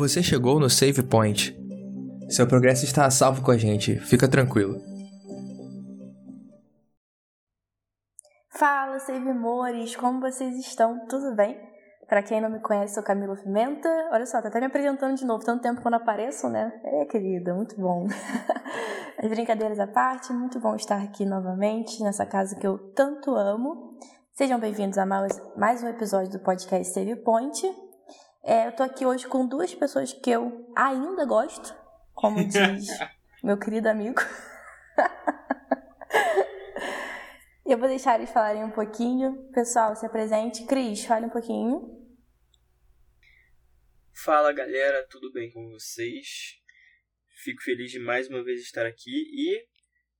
Você chegou no Save Point. Seu progresso está a salvo com a gente, fica tranquilo. Fala, Save Mores, como vocês estão? Tudo bem? Para quem não me conhece, sou Camila Pimenta. Olha só, tá até me apresentando de novo, tanto tempo quando apareço, né? É, querida, muito bom. As brincadeiras à parte, muito bom estar aqui novamente nessa casa que eu tanto amo. Sejam bem-vindos a mais, mais um episódio do podcast Save Point. É, eu tô aqui hoje com duas pessoas que eu ainda gosto, como diz meu querido amigo. eu vou deixar eles falarem um pouquinho. Pessoal, se apresente. Cris, fale um pouquinho. Fala galera, tudo bem com vocês? Fico feliz de mais uma vez estar aqui e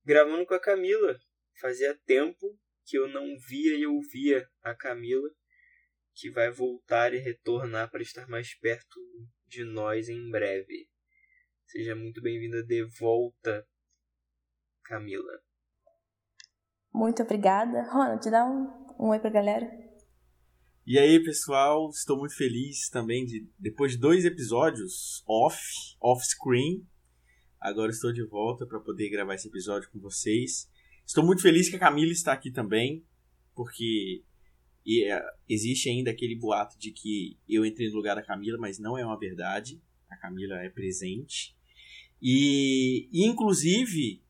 gravando com a Camila. Fazia tempo que eu não via e ouvia a Camila, que vai voltar e retornar para estar mais perto de nós em breve. Seja muito bem-vinda de volta, Camila. Muito obrigada. Ronald, dá um, um oi pra galera. E aí, pessoal, estou muito feliz também de depois de dois episódios off, off screen, agora estou de volta para poder gravar esse episódio com vocês. Estou muito feliz que a Camila está aqui também, porque existe ainda aquele boato de que eu entrei no lugar da Camila, mas não é uma verdade. A Camila é presente. E, e inclusive,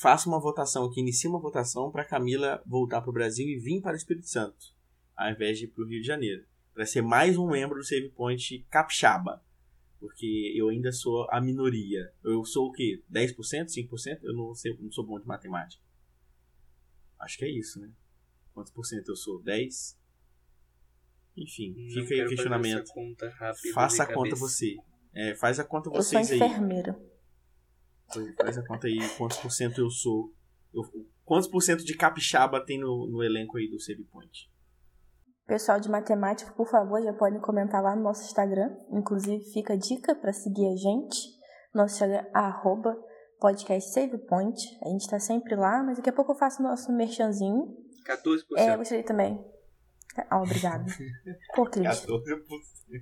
faço uma votação aqui, inicio uma votação para Camila voltar para o Brasil e vir para o Espírito Santo ao invés de ir para o Rio de Janeiro. Para ser mais um membro do Save Point capixaba. Porque eu ainda sou a minoria. Eu sou o quê? 10%? 5%? Eu não, sei, não sou bom de matemática. Acho que é isso, né? Quantos por cento eu sou? 10? Enfim, não fica aí o questionamento. Faça a conta você. É, faz a conta vocês aí. Eu sou enfermeira. Aí. Faz a conta aí quantos por cento eu sou. Eu, quantos por cento de capixaba tem no, no elenco aí do Save Point? Pessoal de matemática, por favor, já podem comentar lá no nosso Instagram. Inclusive, fica a dica para seguir a gente. Nosso Instagram é arroba podcast SavePoint. A gente está sempre lá, mas daqui a pouco eu faço o nosso merchanzinho. 14%. É, eu gostaria também. Ah, obrigado. Pô, Cris. 14%.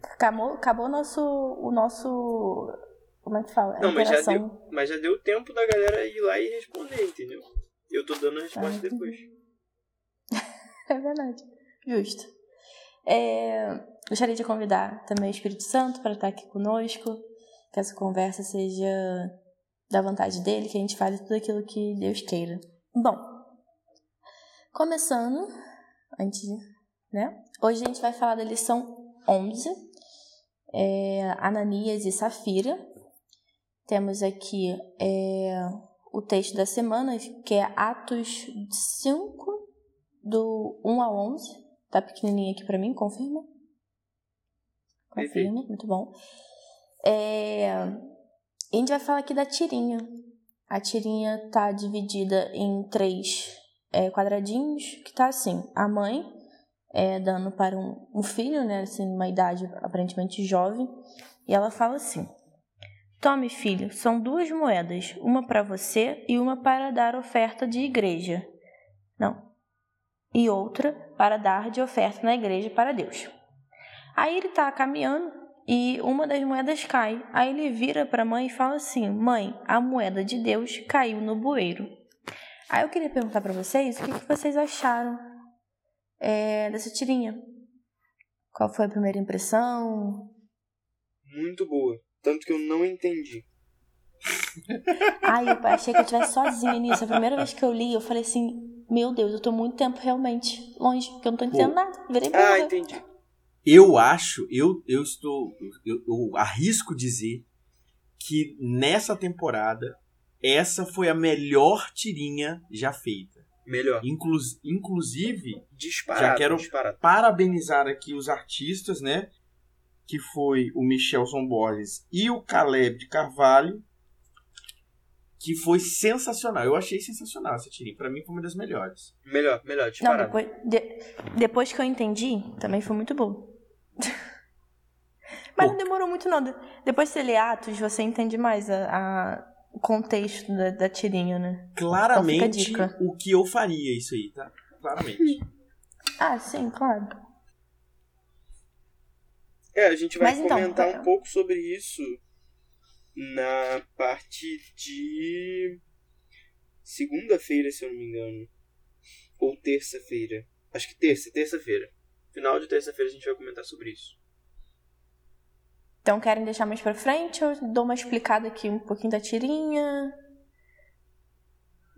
Acabou, acabou o nosso, o nosso... Como é que fala? Não, mas já, deu, mas já deu tempo da galera ir lá e responder, entendeu? Eu tô dando a resposta ah, depois. é verdade. Justo. É, gostaria de convidar também o Espírito Santo para estar aqui conosco, que essa conversa seja da vontade dele, que a gente fale tudo aquilo que Deus queira. Bom, começando, antes, né? Hoje a gente vai falar da lição 11, é, Ananias e Safira. Temos aqui é, o texto da semana, que é Atos 5, do 1 a 11. Tá pequenininho aqui para mim, confirma? Confirma, muito bom. É, a gente vai falar aqui da tirinha. A tirinha tá dividida em três é, quadradinhos, que tá assim, a mãe é, dando para um, um filho, né, assim, uma idade aparentemente jovem, e ela fala assim: Tome, filho, são duas moedas, uma para você e uma para dar oferta de igreja. Não, e outra para dar de oferta na igreja para Deus. Aí ele está caminhando e uma das moedas cai. Aí ele vira para a mãe e fala assim: Mãe, a moeda de Deus caiu no bueiro. Aí eu queria perguntar para vocês o que, que vocês acharam é, dessa tirinha. Qual foi a primeira impressão? Muito boa. Tanto que eu não entendi. Ai, eu achei que eu estivesse sozinha nisso. A primeira vez que eu li, eu falei assim: meu Deus, eu tô muito tempo realmente longe, porque eu não tô entendendo Pô. nada. Virei Ah, entendi. Eu acho, eu, eu estou. Eu, eu arrisco dizer que nessa temporada, essa foi a melhor tirinha já feita. Melhor. Inclu inclusive, disparado, já quero disparado. parabenizar aqui os artistas, né? Que foi o Michelson Borges e o Caleb de Carvalho, que foi sensacional. Eu achei sensacional essa tirinha. Pra mim foi uma das melhores. Melhor, melhor, disparado. Não, depois, de, depois que eu entendi, também foi muito bom. Mas Pô. não demorou muito não. Depois que você lê Atos, você entende mais a, a o contexto da, da, tirinha, né? Claramente então o que eu faria isso aí, tá? Claramente. ah, sim, claro. É, a gente vai Mas então, comentar é. um pouco sobre isso na parte de segunda-feira, se eu não me engano. Ou terça-feira. Acho que terça, terça-feira. Final de terça-feira a gente vai comentar sobre isso. Então querem deixar mais pra frente? Eu dou uma explicada aqui um pouquinho da tirinha.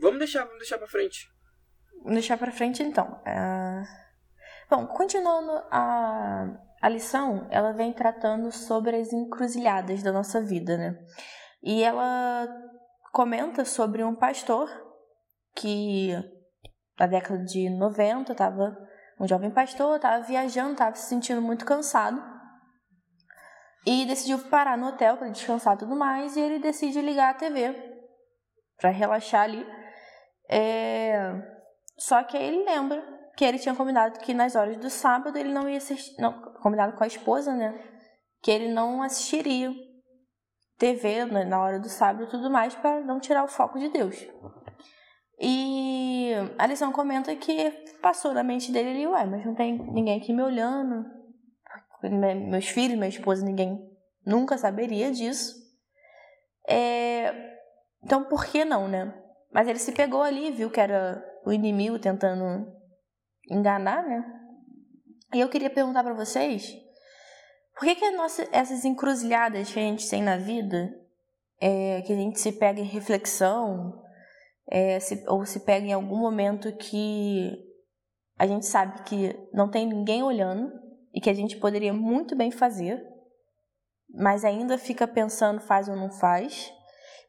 Vamos deixar, vamos deixar pra frente. Vou deixar pra frente então. Ah, Bom, continuando a, a lição, ela vem tratando sobre as encruzilhadas da nossa vida, né? E ela comenta sobre um pastor que na década de 90 estava um jovem pastor, estava viajando, estava se sentindo muito cansado e decidiu parar no hotel para descansar e tudo mais. E ele decide ligar a TV para relaxar ali. É... Só que aí ele lembra que ele tinha combinado que nas horas do sábado ele não ia assistir, não, combinado com a esposa, né? Que ele não assistiria TV na hora do sábado e tudo mais para não tirar o foco de Deus. E a lição comenta que passou na mente dele ali, ué, mas não tem ninguém aqui me olhando, meus filhos, minha esposa, ninguém nunca saberia disso. É... Então por que não, né? Mas ele se pegou ali, viu que era o inimigo tentando enganar, né? E eu queria perguntar para vocês, por que que nossa, essas encruzilhadas que a gente tem na vida, é, que a gente se pega em reflexão, é, se, ou se pega em algum momento que a gente sabe que não tem ninguém olhando e que a gente poderia muito bem fazer, mas ainda fica pensando faz ou não faz.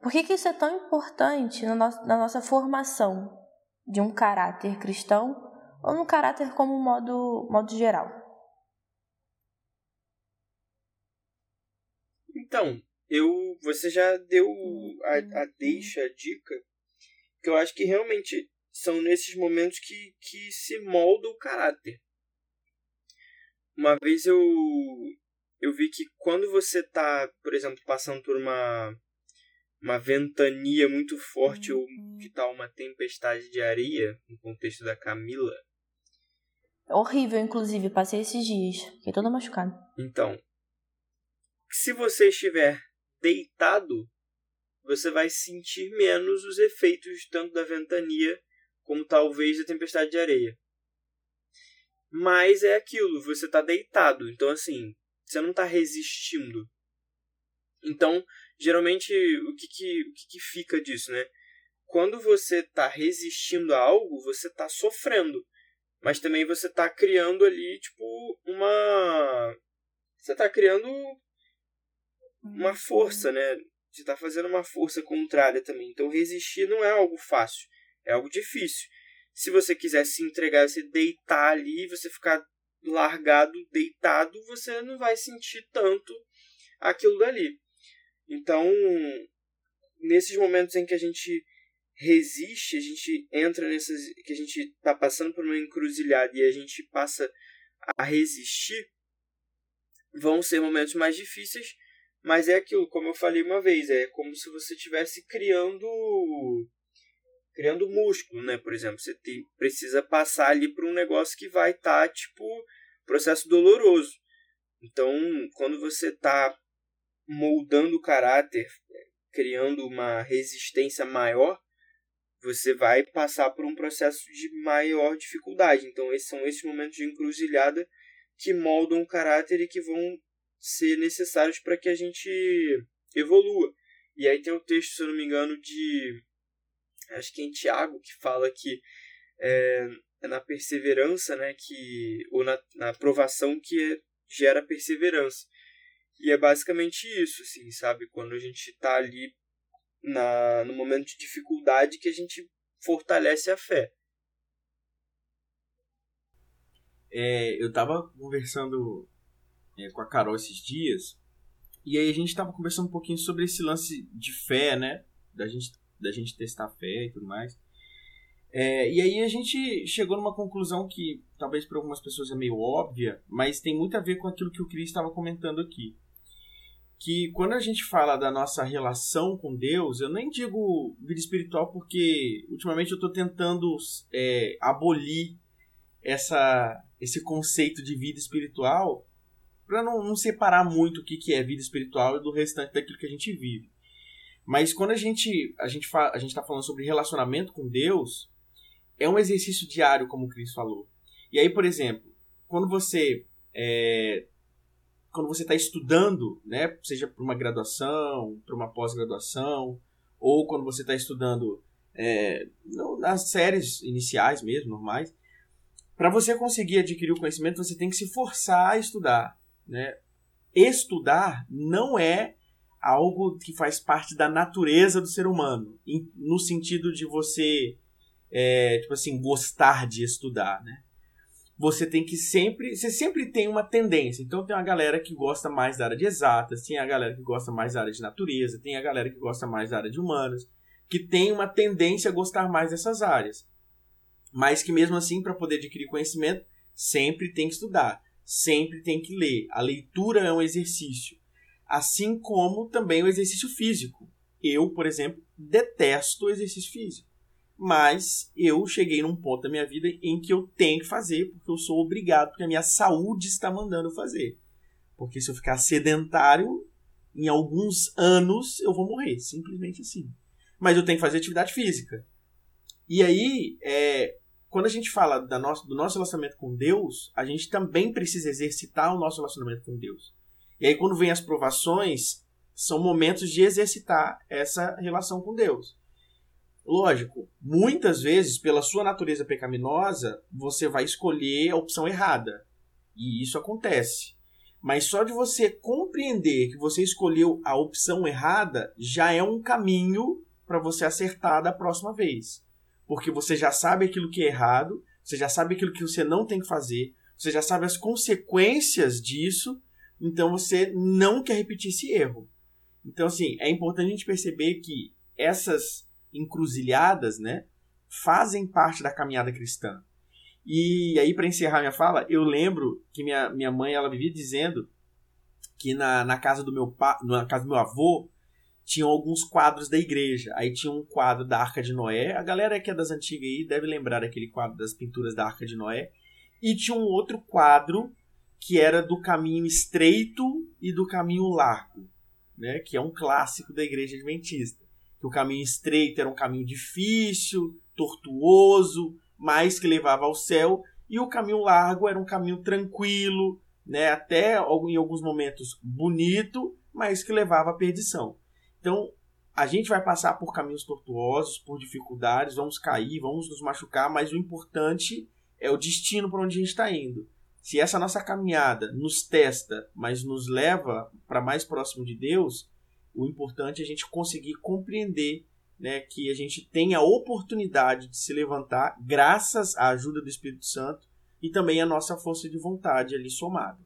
Por que, que isso é tão importante na, no na nossa formação de um caráter cristão ou no caráter como modo, modo geral? Então, eu, você já deu a, a deixa, a dica, que eu acho que realmente são nesses momentos que, que se molda o caráter. Uma vez eu, eu vi que quando você está, por exemplo, passando por uma, uma ventania muito forte ou que tal uma tempestade de areia, no contexto da Camila, Horrível, inclusive, passei esses dias. Fiquei toda machucada. Então, se você estiver deitado, você vai sentir menos os efeitos tanto da ventania como talvez da tempestade de areia. Mas é aquilo, você está deitado, então assim, você não está resistindo. Então, geralmente, o que, que, o que, que fica disso, né? Quando você está resistindo a algo, você está sofrendo. Mas também você está criando ali, tipo, uma. Você está criando uma força, né? Você está fazendo uma força contrária também. Então, resistir não é algo fácil, é algo difícil. Se você quiser se entregar, você deitar ali, você ficar largado, deitado, você não vai sentir tanto aquilo dali. Então, nesses momentos em que a gente resiste, a gente entra nessas. que a gente está passando por uma encruzilhada e a gente passa a resistir, vão ser momentos mais difíceis, mas é aquilo, como eu falei uma vez, é como se você estivesse criando criando músculo, né? Por exemplo, você precisa passar ali por um negócio que vai estar, tá, tipo, processo doloroso. Então, quando você está moldando o caráter, criando uma resistência maior, você vai passar por um processo de maior dificuldade. Então, esses são esses momentos de encruzilhada que moldam o caráter e que vão ser necessários para que a gente evolua. E aí tem o texto, se eu não me engano, de. Acho que é em Tiago, que fala que é, é na perseverança, né? Que, ou na, na aprovação que é, gera perseverança. E é basicamente isso, assim, sabe? Quando a gente está ali na, no momento de dificuldade que a gente fortalece a fé. É, eu tava conversando é, com a Carol esses dias e aí a gente tava conversando um pouquinho sobre esse lance de fé, né? Da gente, da gente testar a fé e tudo mais. É, e aí a gente chegou numa conclusão que talvez para algumas pessoas é meio óbvia, mas tem muito a ver com aquilo que o Cris estava comentando aqui que quando a gente fala da nossa relação com Deus, eu nem digo vida espiritual porque ultimamente eu estou tentando é, abolir essa, esse conceito de vida espiritual para não, não separar muito o que, que é vida espiritual do restante daquilo que a gente vive. Mas quando a gente a gente a gente está falando sobre relacionamento com Deus, é um exercício diário, como o Cris falou. E aí, por exemplo, quando você é, quando você está estudando, né, seja para uma graduação, para uma pós-graduação, ou quando você está estudando é, nas séries iniciais mesmo, normais, para você conseguir adquirir o conhecimento, você tem que se forçar a estudar. Né? Estudar não é algo que faz parte da natureza do ser humano, no sentido de você, é, tipo assim, gostar de estudar, né? Você tem que sempre, você sempre tem uma tendência. Então tem uma galera que gosta mais da área de exatas, tem a galera que gosta mais da área de natureza, tem a galera que gosta mais da área de humanas, que tem uma tendência a gostar mais dessas áreas. Mas que mesmo assim, para poder adquirir conhecimento, sempre tem que estudar, sempre tem que ler. A leitura é um exercício assim como também o exercício físico. Eu, por exemplo, detesto o exercício físico. Mas eu cheguei num ponto da minha vida em que eu tenho que fazer, porque eu sou obrigado, porque a minha saúde está mandando fazer. Porque se eu ficar sedentário, em alguns anos eu vou morrer, simplesmente assim. Mas eu tenho que fazer atividade física. E aí, é, quando a gente fala do nosso relacionamento com Deus, a gente também precisa exercitar o nosso relacionamento com Deus. E aí, quando vem as provações, são momentos de exercitar essa relação com Deus. Lógico, muitas vezes, pela sua natureza pecaminosa, você vai escolher a opção errada. E isso acontece. Mas só de você compreender que você escolheu a opção errada já é um caminho para você acertar da próxima vez. Porque você já sabe aquilo que é errado, você já sabe aquilo que você não tem que fazer, você já sabe as consequências disso então você não quer repetir esse erro. Então, assim, é importante a gente perceber que essas encruzilhadas, né, fazem parte da caminhada cristã. E aí, para encerrar minha fala, eu lembro que minha, minha mãe ela vivia dizendo que na, na casa do meu pa, na casa do meu avô tinham alguns quadros da igreja. Aí tinha um quadro da Arca de Noé. A galera que é das antigas aí deve lembrar daquele quadro das pinturas da Arca de Noé. E tinha um outro quadro que era do caminho estreito e do caminho largo, né? que é um clássico da igreja adventista. Que o caminho estreito era um caminho difícil, tortuoso, mas que levava ao céu, e o caminho largo era um caminho tranquilo, né? até em alguns momentos bonito, mas que levava à perdição. Então, a gente vai passar por caminhos tortuosos, por dificuldades, vamos cair, vamos nos machucar, mas o importante é o destino para onde a gente está indo se essa nossa caminhada nos testa, mas nos leva para mais próximo de Deus, o importante é a gente conseguir compreender né, que a gente tem a oportunidade de se levantar graças à ajuda do Espírito Santo e também a nossa força de vontade ali somada.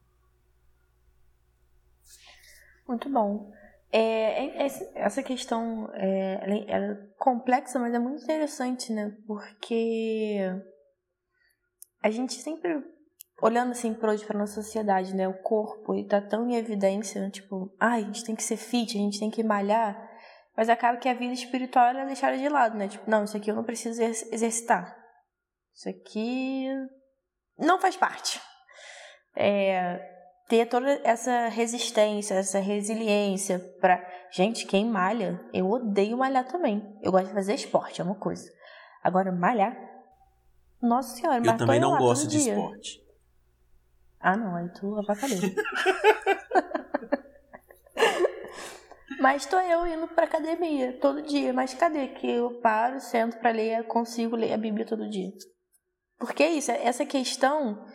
Muito bom. É, é essa questão é, é complexa, mas é muito interessante, né? Porque a gente sempre olhando assim para hoje para nossa sociedade, né, o corpo ele tá tão em evidência, né? tipo, ai, a gente tem que ser fit, a gente tem que malhar, mas acaba que a vida espiritual ela é deixada de lado, né? Tipo, não, isso aqui eu não preciso exercitar. Isso aqui não faz parte. É, ter toda essa resistência, essa resiliência para gente, quem malha, eu odeio malhar também. Eu gosto de fazer esporte, é uma coisa. Agora malhar, nossa senhora, eu também não gosto de dia. esporte. Ah, não, aí tu avacalhou. Mas tô eu indo pra academia todo dia. Mas cadê que eu paro, sento pra ler, consigo ler a Bíblia todo dia? Porque é isso, essa questão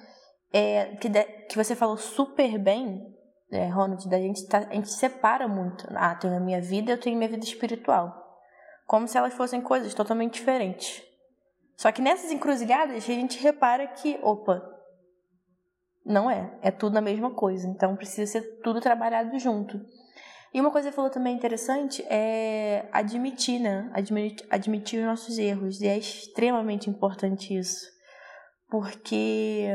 é, que, de, que você falou super bem, é, Ronald, da gente, tá, a gente separa muito. Ah, tenho a minha vida, eu tenho minha vida espiritual. Como se elas fossem coisas totalmente diferentes. Só que nessas encruzilhadas a gente repara que, opa, não é. É tudo a mesma coisa. Então precisa ser tudo trabalhado junto. E uma coisa que você falou também interessante é admitir, né? Admitir, admitir os nossos erros. E é extremamente importante isso. Porque,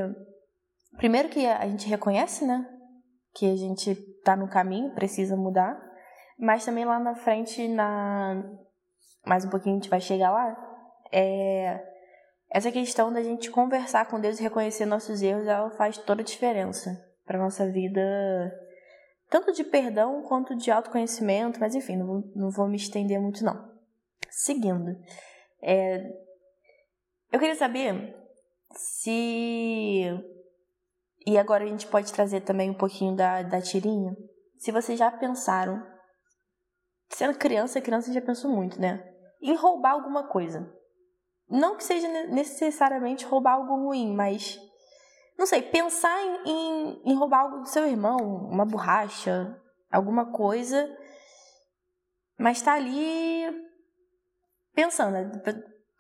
primeiro, que a gente reconhece, né? Que a gente tá no caminho, precisa mudar. Mas também lá na frente, na mais um pouquinho a gente vai chegar lá. É essa questão da gente conversar com Deus e reconhecer nossos erros, ela faz toda a diferença. para nossa vida, tanto de perdão quanto de autoconhecimento, mas enfim, não, não vou me estender muito não. Seguindo, é, eu queria saber se. E agora a gente pode trazer também um pouquinho da, da tirinha. Se vocês já pensaram. Sendo criança, criança já pensou muito, né? Em roubar alguma coisa. Não que seja necessariamente roubar algo ruim, mas. Não sei, pensar em, em, em roubar algo do seu irmão, uma borracha, alguma coisa. Mas tá ali pensando, né?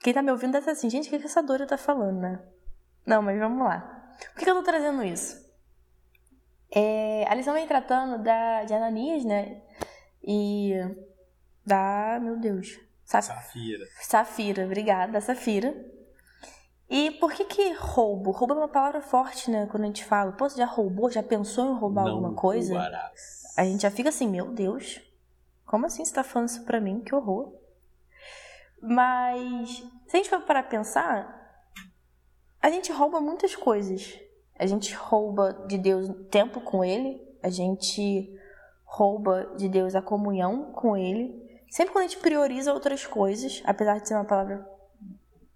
Quem tá me ouvindo deve estar assim, gente, o que, que essa Dora tá falando, né? Não, mas vamos lá. Por que, que eu tô trazendo isso? É, a lição vem tratando da, de Ananias, né? E da. Meu Deus. Saf... Safira. Safira, obrigada, da Safira. E por que que roubo? Roubo é uma palavra forte, né? Quando a gente fala, pô, você já roubou? Já pensou em roubar Não alguma coisa? Roubarás. A gente já fica assim, meu Deus, como assim você tá falando isso pra mim? Que horror. Mas, se a gente for parar pra pensar, a gente rouba muitas coisas. A gente rouba de Deus tempo com Ele, a gente rouba de Deus a comunhão com Ele. Sempre quando a gente prioriza outras coisas, apesar de ser uma palavra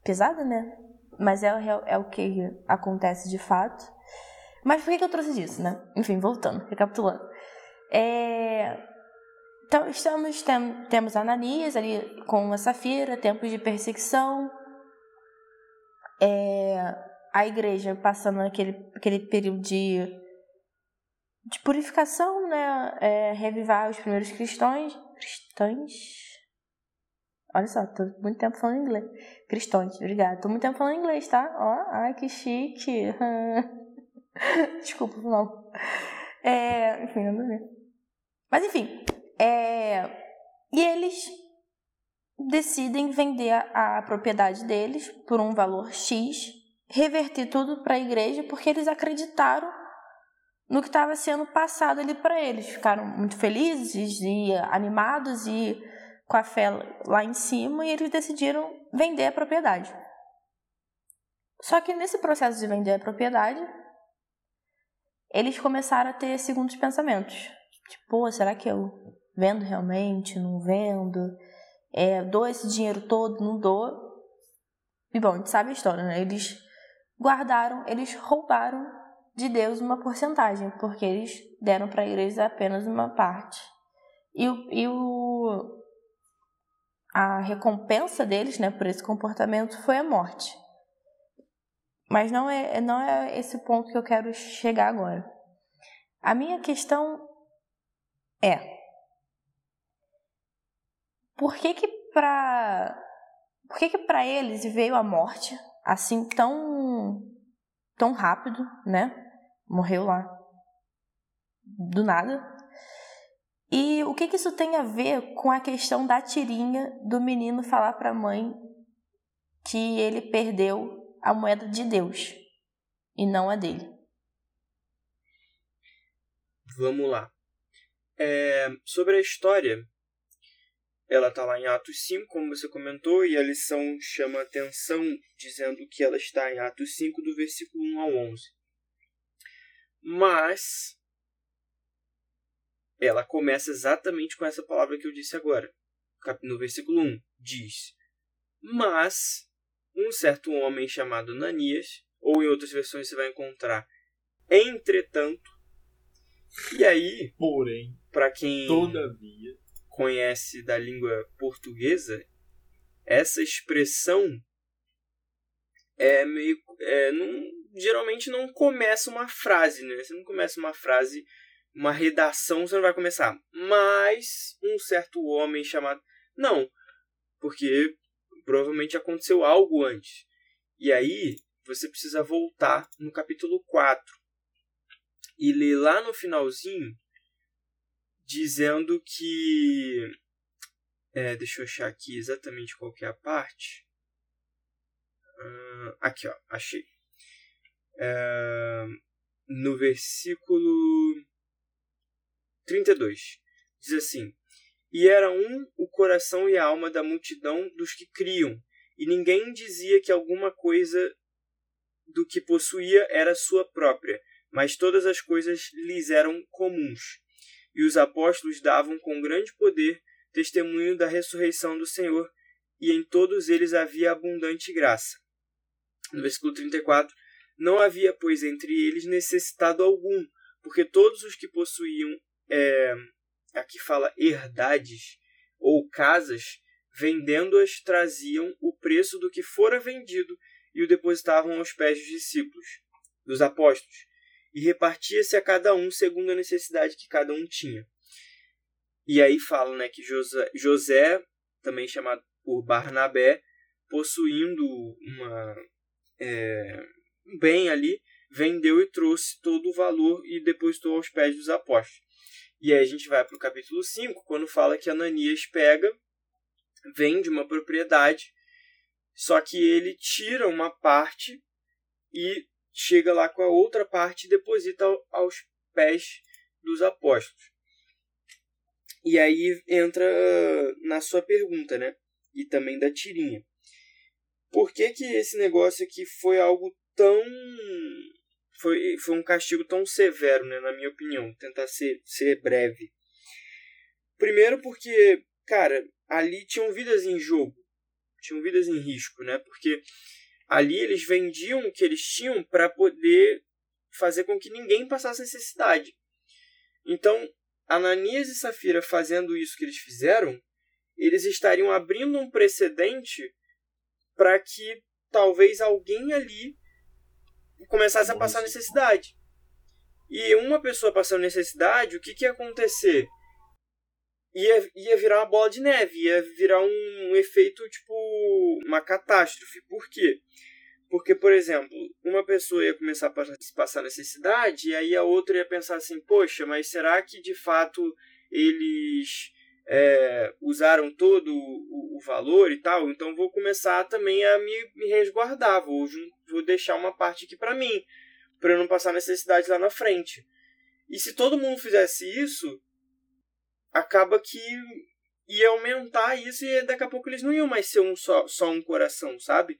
pesada, né? Mas é, é, é o que acontece de fato. Mas por que, que eu trouxe disso, né? Enfim, voltando, recapitulando. É, então, estamos, tem, temos Ananias ali com a Safira, tempos de perseguição, é, a igreja passando aquele, aquele período de, de purificação, né? É, revivar os primeiros cristãos. Cristãos? Olha só, tô muito tempo falando inglês. Cristãos, obrigada. Tô muito tempo falando inglês, tá? Ó, ai, que chique. Desculpa, não. É, enfim, nada a ver. Mas enfim, é, e eles decidem vender a, a propriedade deles por um valor X, reverter tudo para a igreja, porque eles acreditaram no que estava sendo passado ali para eles. Ficaram muito felizes e animados e com a fé lá em cima e eles decidiram vender a propriedade. Só que nesse processo de vender a propriedade, eles começaram a ter segundos pensamentos. Tipo, será que eu Vendo realmente, não vendo? É, dou esse dinheiro todo, não dou? E bom, a gente sabe a história, né? Eles guardaram, eles roubaram de Deus uma porcentagem, porque eles deram para a igreja apenas uma parte. E, o, e o, a recompensa deles né, por esse comportamento foi a morte. Mas não é, não é esse ponto que eu quero chegar agora. A minha questão é: por que que para por que que para eles veio a morte assim tão tão rápido, né? Morreu lá do nada. E o que que isso tem a ver com a questão da tirinha do menino falar para a mãe que ele perdeu a moeda de Deus e não a dele? Vamos lá. É, sobre a história, ela está lá em Atos 5, como você comentou, e a lição chama atenção dizendo que ela está em Atos 5, do versículo 1 ao 11. Mas ela começa exatamente com essa palavra que eu disse agora. No versículo 1 diz: Mas um certo homem chamado Nanias, ou em outras versões você vai encontrar entretanto. E aí, porém, para quem todavia conhece da língua portuguesa, essa expressão é meio. É, não, geralmente não começa uma frase, né? Você não começa uma frase, uma redação, você não vai começar. Mas um certo homem chamado. Não, porque provavelmente aconteceu algo antes. E aí você precisa voltar no capítulo 4 e ler lá no finalzinho dizendo que. É, deixa eu achar aqui exatamente qual que é a parte. Uh, aqui, ó, achei. Uh, no versículo 32, diz assim: E era um o coração e a alma da multidão dos que criam, e ninguém dizia que alguma coisa do que possuía era sua própria, mas todas as coisas lhes eram comuns. E os apóstolos davam com grande poder testemunho da ressurreição do Senhor, e em todos eles havia abundante graça. No versículo 34, não havia, pois, entre eles necessitado algum, porque todos os que possuíam, é, aqui fala herdades ou casas, vendendo-as, traziam o preço do que fora vendido e o depositavam aos pés dos discípulos, dos apóstolos, e repartia-se a cada um segundo a necessidade que cada um tinha. E aí fala né, que José, José, também chamado por Barnabé, possuindo uma, é, bem ali, vendeu e trouxe todo o valor e depositou aos pés dos apóstolos. E aí a gente vai para o capítulo 5, quando fala que Ananias pega, vende uma propriedade, só que ele tira uma parte e chega lá com a outra parte e deposita aos pés dos apóstolos. E aí entra na sua pergunta, né? E também da tirinha. Por que, que esse negócio aqui foi algo tão. Foi, foi um castigo tão severo, né? Na minha opinião. Tentar ser, ser breve. Primeiro porque, cara, ali tinham vidas em jogo. Tinham vidas em risco, né? Porque ali eles vendiam o que eles tinham para poder fazer com que ninguém passasse necessidade. Então, Ananias e Safira fazendo isso que eles fizeram, eles estariam abrindo um precedente para que talvez alguém ali começasse a passar necessidade. E uma pessoa passando necessidade, o que, que ia acontecer? Ia, ia virar uma bola de neve, ia virar um, um efeito tipo uma catástrofe. Por quê? Porque, por exemplo, uma pessoa ia começar a passar necessidade e aí a outra ia pensar assim: poxa, mas será que de fato eles é, usaram todo o, o, valor e tal? Então vou começar também a me, me resguardar, vou, vou deixar uma parte aqui para mim, para eu não passar necessidade lá na frente. E se todo mundo fizesse isso, acaba que ia aumentar isso e daqui a pouco eles não iam mais ser um só, só um coração, sabe?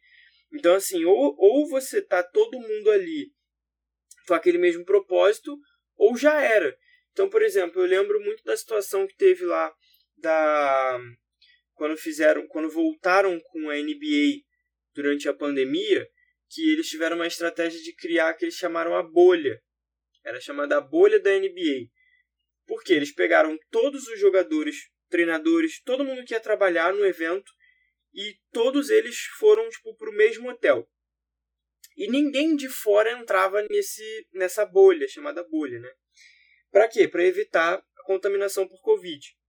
Então, assim, ou, ou você tá todo mundo ali com aquele mesmo propósito, ou já era. Então, por exemplo, eu lembro muito da situação que teve lá da quando fizeram, quando voltaram com a NBA durante a pandemia, que eles tiveram uma estratégia de criar que eles chamaram a bolha. Era chamada a bolha da NBA. Porque eles pegaram todos os jogadores, treinadores, todo mundo que ia trabalhar no evento e todos eles foram tipo pro mesmo hotel. E ninguém de fora entrava nesse nessa bolha chamada bolha, né? Para quê? Para evitar a contaminação por Covid.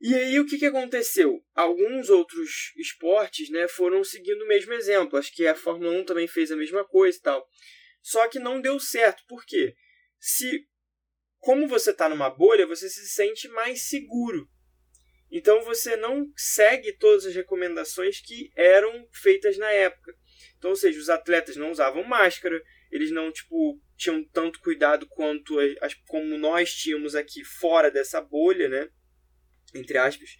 E aí o que, que aconteceu? Alguns outros esportes, né, foram seguindo o mesmo exemplo. Acho que a Fórmula 1 também fez a mesma coisa e tal. Só que não deu certo. Por quê? Se como você está numa bolha, você se sente mais seguro. Então você não segue todas as recomendações que eram feitas na época. Então, ou seja, os atletas não usavam máscara, eles não tipo tinham tanto cuidado quanto as, como nós tínhamos aqui fora dessa bolha, né? Entre aspas.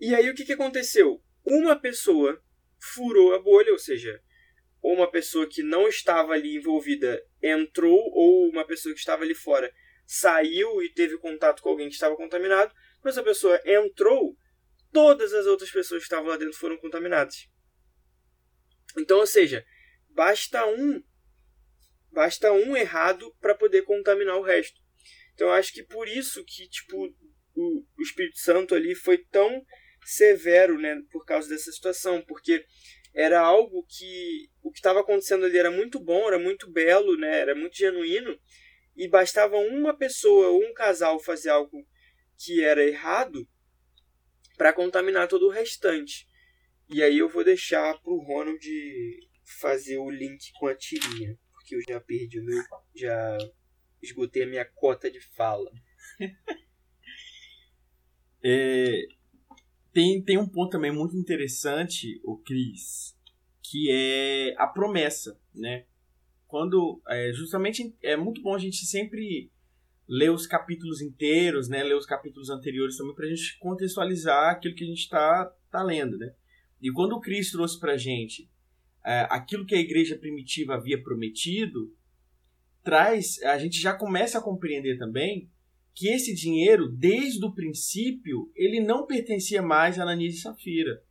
E aí o que, que aconteceu? Uma pessoa furou a bolha, ou seja, ou uma pessoa que não estava ali envolvida entrou, ou uma pessoa que estava ali fora saiu e teve contato com alguém que estava contaminado, quando essa pessoa entrou, todas as outras pessoas que estavam lá dentro foram contaminadas. Então, ou seja, basta um basta um errado para poder contaminar o resto. Então, eu acho que por isso que tipo o, o Espírito Santo ali foi tão severo, né, por causa dessa situação, porque era algo que o que estava acontecendo ali era muito bom, era muito belo, né, era muito genuíno, e bastava uma pessoa ou um casal fazer algo que era errado para contaminar todo o restante. E aí eu vou deixar pro Ronald fazer o link com a tirinha, porque eu já perdi o meu, já esgotei a minha cota de fala. é, tem, tem um ponto também muito interessante, o Cris, que é a promessa, né? Quando é, justamente é muito bom a gente sempre ler os capítulos inteiros, né? Ler os capítulos anteriores também para a gente contextualizar aquilo que a gente está tá lendo, né? E quando o Cristo trouxe para a gente é, aquilo que a igreja primitiva havia prometido, traz, a gente já começa a compreender também que esse dinheiro, desde o princípio, ele não pertencia mais a Ananias e Safira.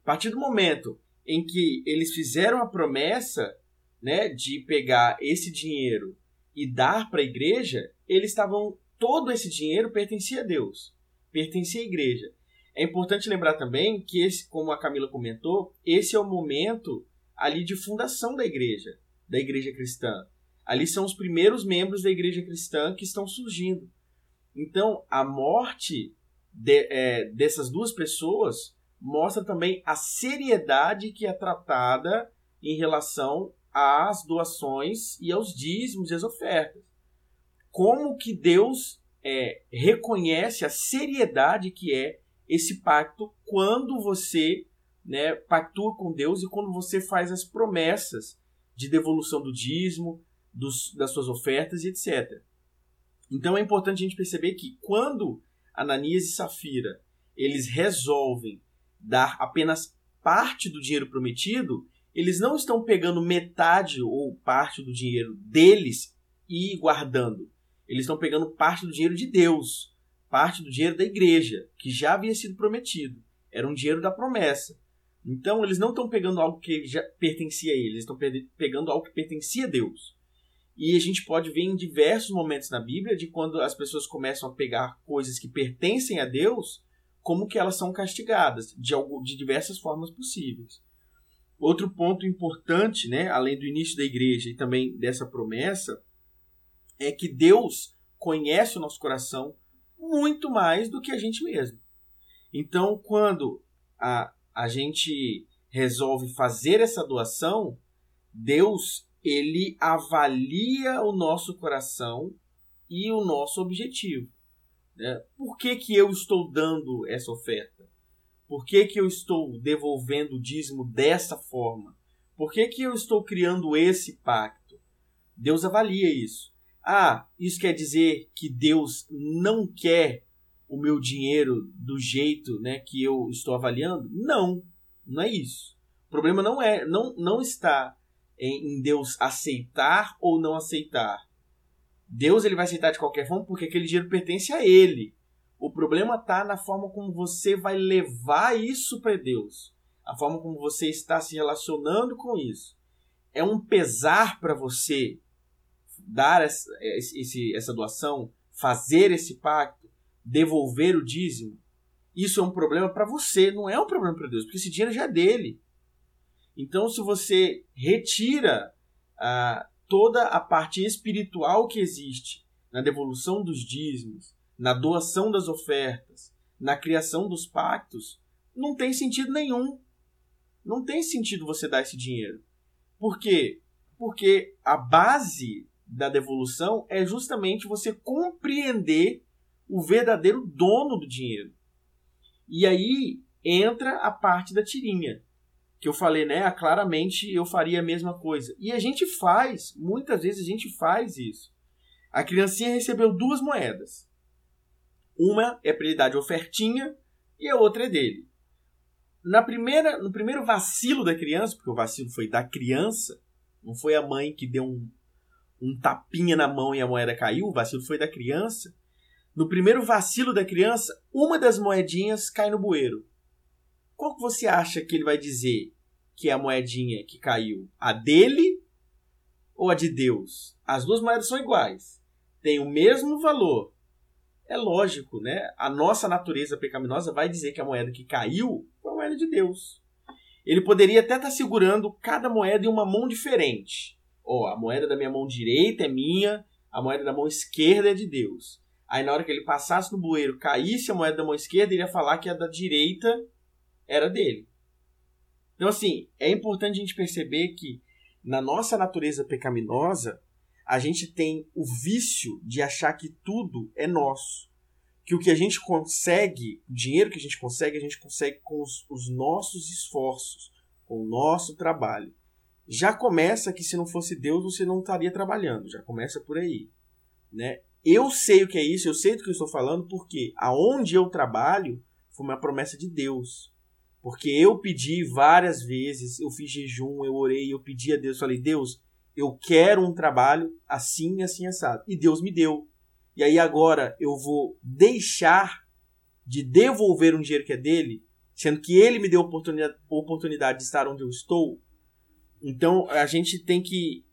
A partir do momento em que eles fizeram a promessa né, de pegar esse dinheiro e dar para a igreja, eles estavam todo esse dinheiro pertencia a Deus, pertencia à igreja. É importante lembrar também que esse, como a Camila comentou, esse é o momento ali de fundação da igreja, da igreja cristã. Ali são os primeiros membros da igreja cristã que estão surgindo. Então, a morte de, é, dessas duas pessoas mostra também a seriedade que é tratada em relação às doações e aos dízimos e às ofertas. Como que Deus é, reconhece a seriedade que é esse pacto quando você né, pactua com Deus e quando você faz as promessas de devolução do dízimo, dos, das suas ofertas e etc. Então é importante a gente perceber que quando Ananias e Safira eles resolvem dar apenas parte do dinheiro prometido, eles não estão pegando metade ou parte do dinheiro deles e guardando. Eles estão pegando parte do dinheiro de Deus, parte do dinheiro da igreja, que já havia sido prometido. Era um dinheiro da promessa. Então eles não estão pegando algo que já pertencia a eles, eles estão pegando algo que pertencia a Deus. E a gente pode ver em diversos momentos na Bíblia de quando as pessoas começam a pegar coisas que pertencem a Deus, como que elas são castigadas de, algo, de diversas formas possíveis. Outro ponto importante, né, além do início da igreja e também dessa promessa, é que Deus conhece o nosso coração muito mais do que a gente mesmo. Então, quando a, a gente resolve fazer essa doação, Deus ele avalia o nosso coração e o nosso objetivo. Né? Por que, que eu estou dando essa oferta? Por que, que eu estou devolvendo o dízimo dessa forma? Por que, que eu estou criando esse pacto? Deus avalia isso. Ah, isso quer dizer que Deus não quer o meu dinheiro do jeito né, que eu estou avaliando? Não, não é isso. O problema não é, não, não está em, Deus aceitar ou não aceitar. Deus ele vai aceitar de qualquer forma porque aquele dinheiro pertence a ele. O problema está na forma como você vai levar isso para Deus, a forma como você está se relacionando com isso. É um pesar para você dar essa, esse, essa doação, fazer esse pacto, devolver o dízimo. Isso é um problema para você, não é um problema para Deus, porque esse dinheiro já é dele. Então, se você retira ah, toda a parte espiritual que existe na devolução dos dízimos, na doação das ofertas, na criação dos pactos, não tem sentido nenhum. Não tem sentido você dar esse dinheiro. Por quê? Porque a base da devolução é justamente você compreender o verdadeiro dono do dinheiro. E aí entra a parte da tirinha que eu falei, né? Claramente eu faria a mesma coisa. E a gente faz, muitas vezes a gente faz isso. A criancinha recebeu duas moedas. Uma é para ele dar de ofertinha e a outra é dele. Na primeira, no primeiro vacilo da criança, porque o vacilo foi da criança, não foi a mãe que deu um, um tapinha na mão e a moeda caiu, o vacilo foi da criança. No primeiro vacilo da criança, uma das moedinhas cai no bueiro. Qual que você acha que ele vai dizer que é a moedinha que caiu? A dele ou a de Deus? As duas moedas são iguais, têm o mesmo valor. É lógico, né? A nossa natureza pecaminosa vai dizer que a moeda que caiu foi a moeda de Deus. Ele poderia até estar segurando cada moeda em uma mão diferente. Ó, oh, a moeda da minha mão direita é minha, a moeda da mão esquerda é de Deus. Aí na hora que ele passasse no bueiro, caísse a moeda da mão esquerda, ele ia falar que a da direita era dele. Então, assim, é importante a gente perceber que na nossa natureza pecaminosa, a gente tem o vício de achar que tudo é nosso. Que o que a gente consegue, o dinheiro que a gente consegue, a gente consegue com os, os nossos esforços, com o nosso trabalho. Já começa que se não fosse Deus, você não estaria trabalhando. Já começa por aí. Né? Eu sei o que é isso, eu sei do que eu estou falando, porque aonde eu trabalho foi uma promessa de Deus. Porque eu pedi várias vezes, eu fiz jejum, eu orei, eu pedi a Deus, falei, Deus, eu quero um trabalho assim, assim, assado. E Deus me deu. E aí agora eu vou deixar de devolver um dinheiro que é dele, sendo que ele me deu a oportunidade, oportunidade de estar onde eu estou. Então a gente tem que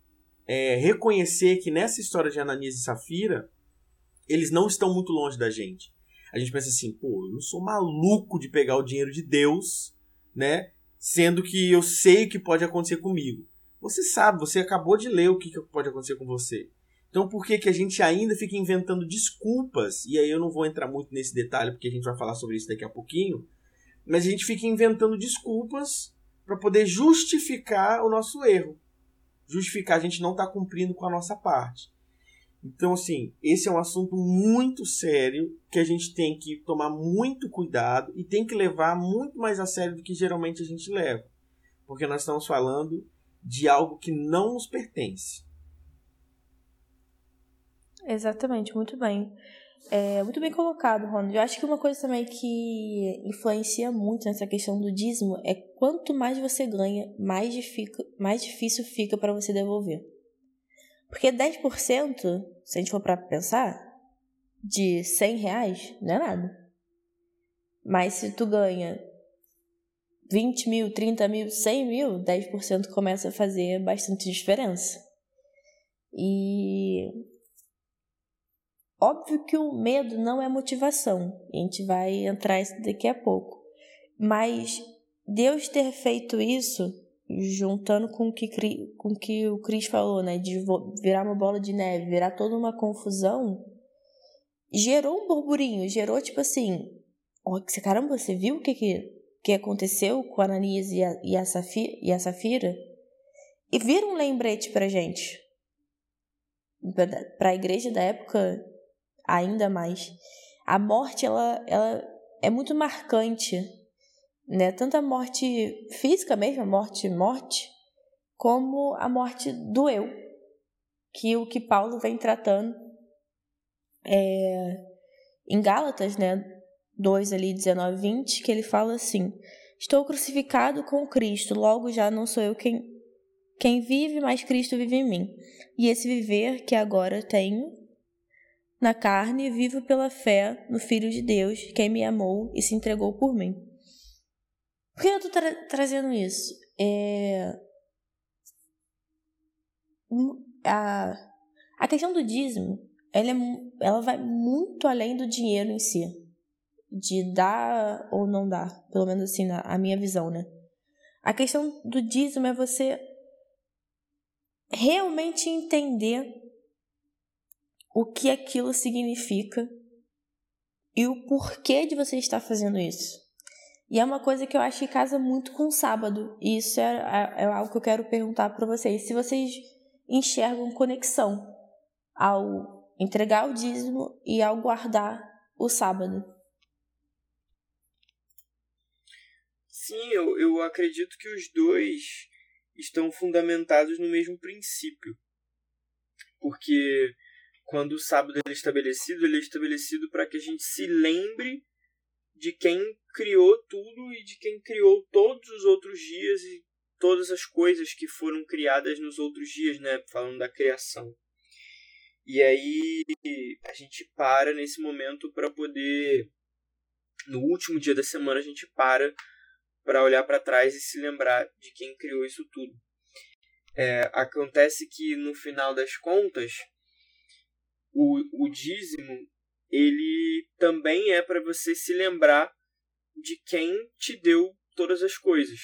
é, reconhecer que nessa história de Ananias e Safira, eles não estão muito longe da gente. A gente pensa assim, pô, eu não sou maluco de pegar o dinheiro de Deus, né? Sendo que eu sei o que pode acontecer comigo. Você sabe, você acabou de ler o que pode acontecer com você. Então por que, que a gente ainda fica inventando desculpas? E aí eu não vou entrar muito nesse detalhe, porque a gente vai falar sobre isso daqui a pouquinho. Mas a gente fica inventando desculpas para poder justificar o nosso erro. Justificar a gente não estar tá cumprindo com a nossa parte. Então, assim, esse é um assunto muito sério que a gente tem que tomar muito cuidado e tem que levar muito mais a sério do que geralmente a gente leva. Porque nós estamos falando de algo que não nos pertence. Exatamente, muito bem. É, muito bem colocado, Ronald. Eu acho que uma coisa também que influencia muito nessa questão do dízimo é quanto mais você ganha, mais, mais difícil fica para você devolver. Porque 10%, se a gente for para pensar, de 100 reais, não é nada. Mas se tu ganha 20 mil, 30 mil, 100 mil, 10% começa a fazer bastante diferença. E óbvio que o medo não é motivação. A gente vai entrar isso daqui a pouco. Mas Deus ter feito isso, juntando com o que, com o, que o Cris falou, né? De virar uma bola de neve, virar toda uma confusão, gerou um burburinho, gerou tipo assim. Caramba, você viu o que, que que aconteceu com a Ananias e a, e a, Safira, e a Safira e vira um lembrete pra gente. Pra igreja da época, ainda mais. A morte, ela, ela é muito marcante, né? Tanto a morte física mesmo, a morte, morte, como a morte do eu, que o que Paulo vem tratando é, em Gálatas, né? 2 ali, 19, 20, que ele fala assim: Estou crucificado com Cristo, logo já não sou eu quem, quem vive, mas Cristo vive em mim. E esse viver que agora tenho na carne, vivo pela fé no Filho de Deus, quem me amou e se entregou por mim. Por que eu estou tra trazendo isso? É... A, a questão do dízimo, ela, é, ela vai muito além do dinheiro em si de dar ou não dar, pelo menos assim, na a minha visão, né? A questão do dízimo é você realmente entender o que aquilo significa e o porquê de você estar fazendo isso. E é uma coisa que eu acho que casa muito com o sábado. E isso é, é, é algo que eu quero perguntar para vocês. Se vocês enxergam conexão ao entregar o dízimo e ao guardar o sábado. Sim, eu, eu acredito que os dois estão fundamentados no mesmo princípio. Porque quando o sábado é estabelecido, ele é estabelecido para que a gente se lembre de quem criou tudo e de quem criou todos os outros dias e todas as coisas que foram criadas nos outros dias, né? Falando da criação. E aí a gente para nesse momento para poder no último dia da semana a gente para para olhar para trás e se lembrar de quem criou isso tudo. É, acontece que no final das contas o, o dízimo ele também é para você se lembrar de quem te deu todas as coisas.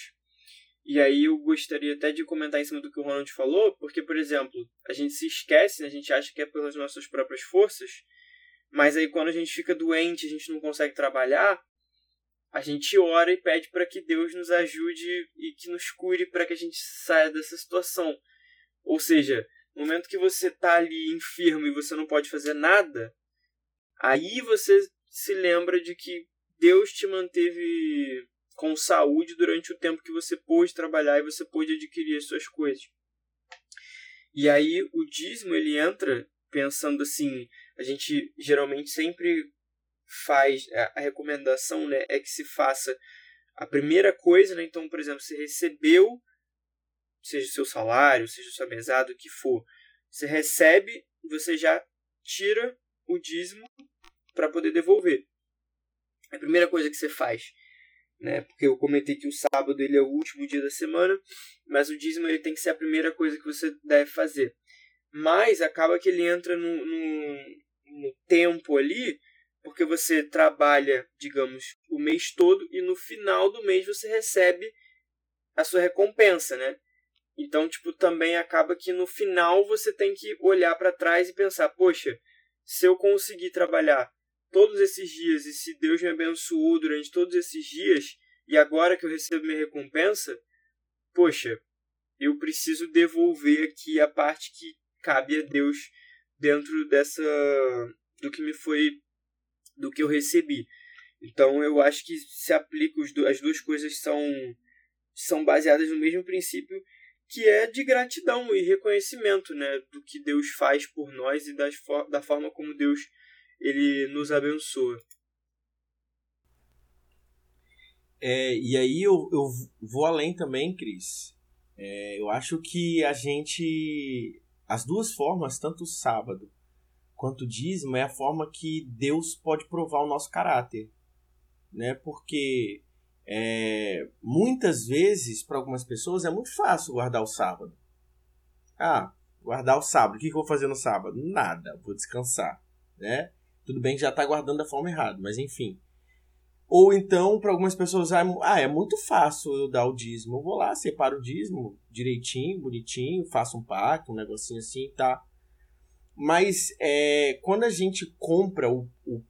E aí eu gostaria até de comentar em cima do que o Ronald falou, porque, por exemplo, a gente se esquece, a gente acha que é pelas nossas próprias forças, mas aí quando a gente fica doente, a gente não consegue trabalhar, a gente ora e pede para que Deus nos ajude e que nos cure para que a gente saia dessa situação. Ou seja, no momento que você está ali enfermo e você não pode fazer nada, aí você se lembra de que Deus te manteve com saúde durante o tempo que você pôde trabalhar e você pôde adquirir as suas coisas. E aí o dízimo ele entra pensando assim, a gente geralmente sempre faz a recomendação né, é que se faça a primeira coisa, né? Então, por exemplo, você recebeu seja o seu salário, seja a sua mesada, o que for. Você recebe, você já tira o dízimo para poder devolver. A primeira coisa que você faz, né? Porque eu comentei que o sábado ele é o último dia da semana, mas o dízimo ele tem que ser a primeira coisa que você deve fazer. Mas acaba que ele entra no, no, no tempo ali, porque você trabalha, digamos, o mês todo e no final do mês você recebe a sua recompensa, né? Então, tipo, também acaba que no final você tem que olhar para trás e pensar, poxa, se eu conseguir trabalhar todos esses dias e se Deus me abençoou durante todos esses dias e agora que eu recebo minha recompensa, poxa, eu preciso devolver aqui a parte que cabe a Deus dentro dessa do que me foi do que eu recebi. Então eu acho que se aplica as duas coisas são são baseadas no mesmo princípio que é de gratidão e reconhecimento, né, do que Deus faz por nós e das, da forma como Deus ele nos abençoa. É, e aí eu, eu vou além também, Cris. É, eu acho que a gente. As duas formas, tanto o sábado quanto o dízimo, é a forma que Deus pode provar o nosso caráter. Né? Porque é, muitas vezes, para algumas pessoas, é muito fácil guardar o sábado. Ah, guardar o sábado. O que eu vou fazer no sábado? Nada, vou descansar. Né? Tudo bem que já está guardando da forma errada, mas enfim. Ou então, para algumas pessoas, ah, ah, é muito fácil eu dar o dízimo. Eu vou lá, separo o dízimo direitinho, bonitinho, faço um pacto, um negocinho assim, tá? Mas é, quando a gente compra o, o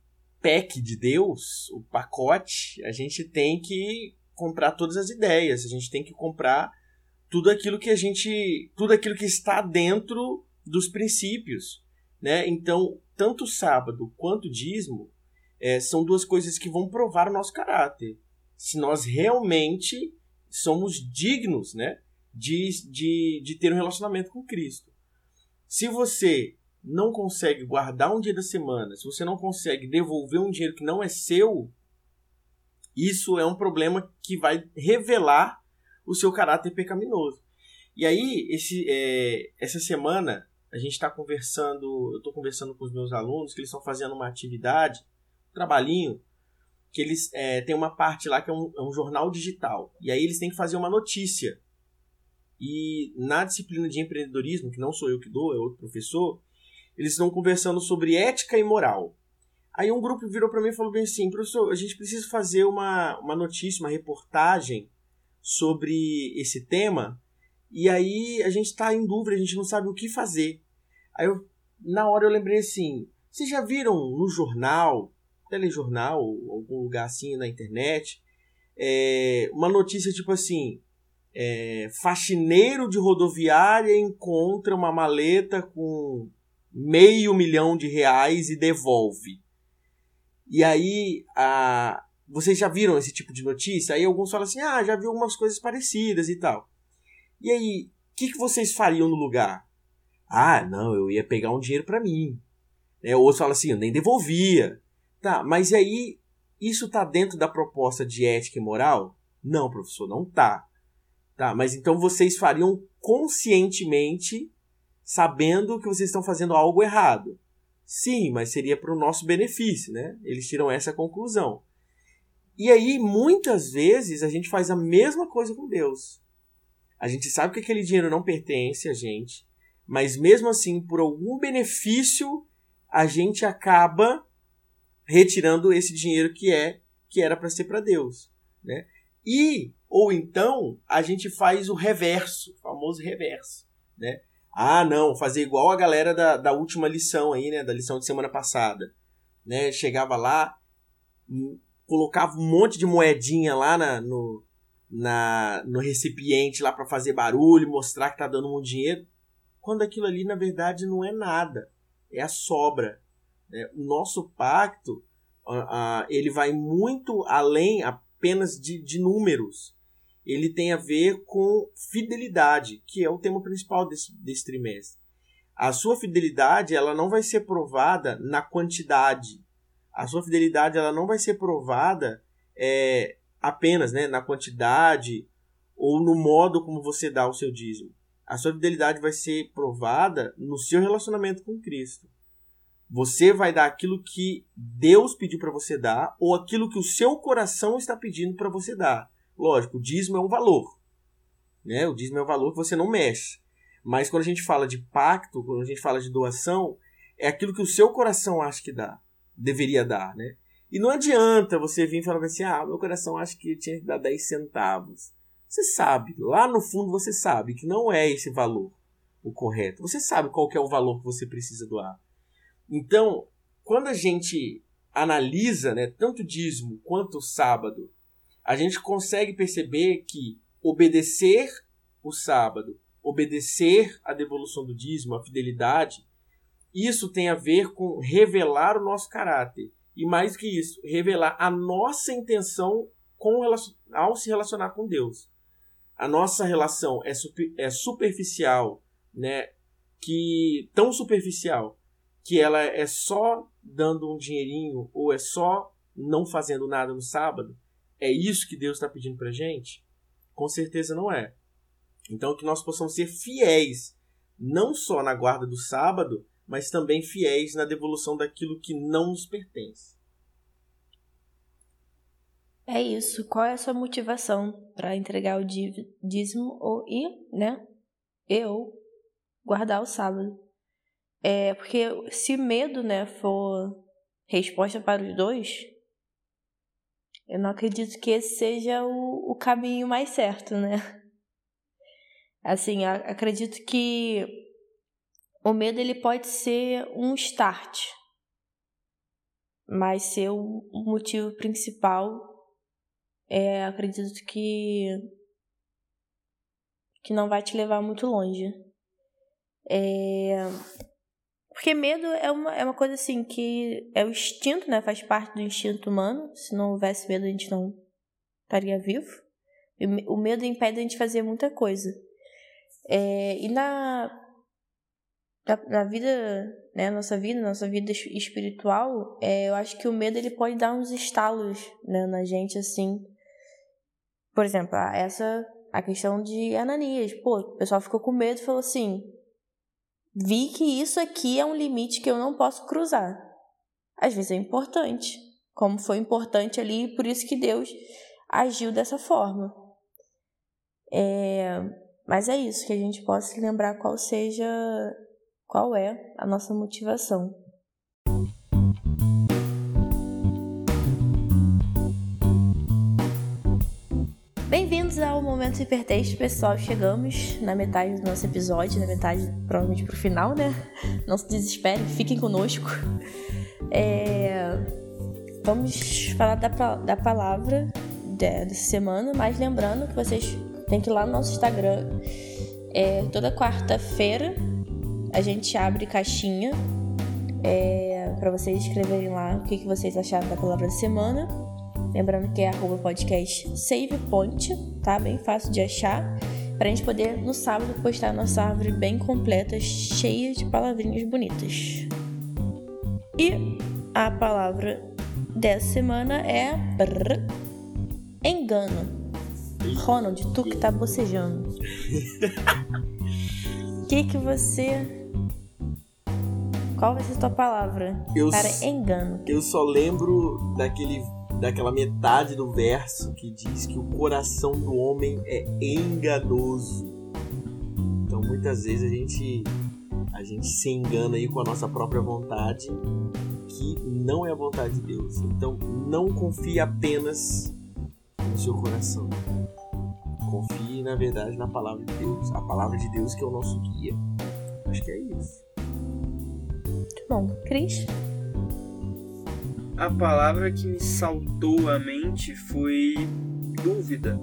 pack de Deus, o pacote, a gente tem que comprar todas as ideias, a gente tem que comprar tudo aquilo que a gente, tudo aquilo que está dentro dos princípios, né? Então, tanto o sábado quanto o dízimo é, são duas coisas que vão provar o nosso caráter. Se nós realmente somos dignos, né? De, de, de ter um relacionamento com Cristo. Se você não consegue guardar um dia da semana, se você não consegue devolver um dinheiro que não é seu, isso é um problema que vai revelar o seu caráter pecaminoso. E aí, esse, é, essa semana, a gente está conversando, eu estou conversando com os meus alunos, que eles estão fazendo uma atividade, um trabalhinho, que eles é, tem uma parte lá que é um, é um jornal digital. E aí eles têm que fazer uma notícia. E na disciplina de empreendedorismo, que não sou eu que dou, é outro professor, eles estão conversando sobre ética e moral. Aí um grupo virou para mim e falou bem assim, professor, a gente precisa fazer uma, uma notícia, uma reportagem sobre esse tema, e aí a gente está em dúvida, a gente não sabe o que fazer. Aí eu, na hora eu lembrei assim, vocês já viram no jornal, telejornal, algum lugar assim na internet, é, uma notícia tipo assim, é, faxineiro de rodoviária encontra uma maleta com meio milhão de reais e devolve. E aí, a... vocês já viram esse tipo de notícia? Aí alguns falam assim, ah, já vi algumas coisas parecidas e tal. E aí, o que, que vocês fariam no lugar? Ah, não, eu ia pegar um dinheiro para mim. É, outros falam assim, eu nem devolvia. Tá, mas aí, isso tá dentro da proposta de ética e moral? Não, professor, não tá. Tá, mas então vocês fariam conscientemente sabendo que vocês estão fazendo algo errado. Sim, mas seria para o nosso benefício, né? Eles tiram essa conclusão. E aí, muitas vezes, a gente faz a mesma coisa com Deus. A gente sabe que aquele dinheiro não pertence a gente, mas mesmo assim, por algum benefício, a gente acaba retirando esse dinheiro que é que era para ser para Deus, né? E ou então a gente faz o reverso, o famoso reverso, né? Ah, não, fazer igual a galera da, da última lição aí, né? Da lição de semana passada. Né? Chegava lá, hum, colocava um monte de moedinha lá na, no, na, no recipiente lá para fazer barulho, mostrar que tá dando muito dinheiro. Quando aquilo ali, na verdade, não é nada. É a sobra. Né? O nosso pacto, uh, uh, ele vai muito além apenas de, de números ele tem a ver com fidelidade, que é o tema principal desse, desse trimestre. A sua fidelidade ela não vai ser provada na quantidade. A sua fidelidade ela não vai ser provada é, apenas né, na quantidade ou no modo como você dá o seu dízimo. A sua fidelidade vai ser provada no seu relacionamento com Cristo. Você vai dar aquilo que Deus pediu para você dar ou aquilo que o seu coração está pedindo para você dar. Lógico, o dízimo é um valor. Né? O dízimo é um valor que você não mexe. Mas quando a gente fala de pacto, quando a gente fala de doação, é aquilo que o seu coração acha que dá, deveria dar, né? E não adianta você vir falando assim, ah, meu coração acha que tinha que dar 10 centavos. Você sabe, lá no fundo você sabe que não é esse valor o correto. Você sabe qual é o valor que você precisa doar. Então, quando a gente analisa, né, tanto o dízimo quanto o sábado, a gente consegue perceber que obedecer o sábado, obedecer a devolução do dízimo, a fidelidade, isso tem a ver com revelar o nosso caráter. E mais que isso, revelar a nossa intenção com, ao se relacionar com Deus. A nossa relação é, super, é superficial, né? Que tão superficial que ela é só dando um dinheirinho ou é só não fazendo nada no sábado, é isso que Deus está pedindo para gente? Com certeza não é. Então que nós possamos ser fiéis, não só na guarda do sábado, mas também fiéis na devolução daquilo que não nos pertence. É isso. Qual é a sua motivação para entregar o dízimo ou ir, né? Eu guardar o sábado? É, porque se medo, né, for resposta para os dois, eu não acredito que esse seja o, o caminho mais certo, né? Assim, acredito que o medo ele pode ser um start, mas ser o motivo principal, é, acredito que que não vai te levar muito longe. É, porque medo é uma, é uma coisa assim que é o instinto, né? Faz parte do instinto humano. Se não houvesse medo, a gente não estaria vivo. O medo impede a gente fazer muita coisa. É, e na, na, na, vida, né? Nossa vida, nossa vida espiritual, é, eu acho que o medo ele pode dar uns estalos né, na gente, assim. Por exemplo, essa a questão de Ananias. Pô, o pessoal ficou com medo e falou assim: vi que isso aqui é um limite que eu não posso cruzar. Às vezes é importante, como foi importante ali, por isso que Deus agiu dessa forma. É, mas é isso, que a gente possa lembrar qual seja, qual é a nossa motivação. Bem-vindos ao Momento Hipertexto, pessoal. Chegamos na metade do nosso episódio, na metade, provavelmente pro final, né? Não se desesperem, fiquem conosco. É... Vamos falar da, da palavra dessa semana, mas lembrando que vocês têm que ir lá no nosso Instagram. É, toda quarta-feira a gente abre caixinha é, para vocês escreverem lá o que, que vocês acharam da palavra da semana. Lembrando que é arroba podcast SavePoint, tá? Bem fácil de achar. Pra gente poder no sábado postar nossa árvore bem completa, cheia de palavrinhas bonitas. E a palavra dessa semana é brrr, engano. Ronald, tu que tá bocejando. O que que você qual vai ser a tua palavra eu para engano? Eu só lembro daquele daquela metade do verso que diz que o coração do homem é enganoso. Então muitas vezes a gente a gente se engana aí com a nossa própria vontade, que não é a vontade de Deus. Então não confie apenas no seu coração. Confie, na verdade, na palavra de Deus. A palavra de Deus que é o nosso guia. Acho que é isso. Muito bom. Cris? A palavra que me saltou à mente foi dúvida.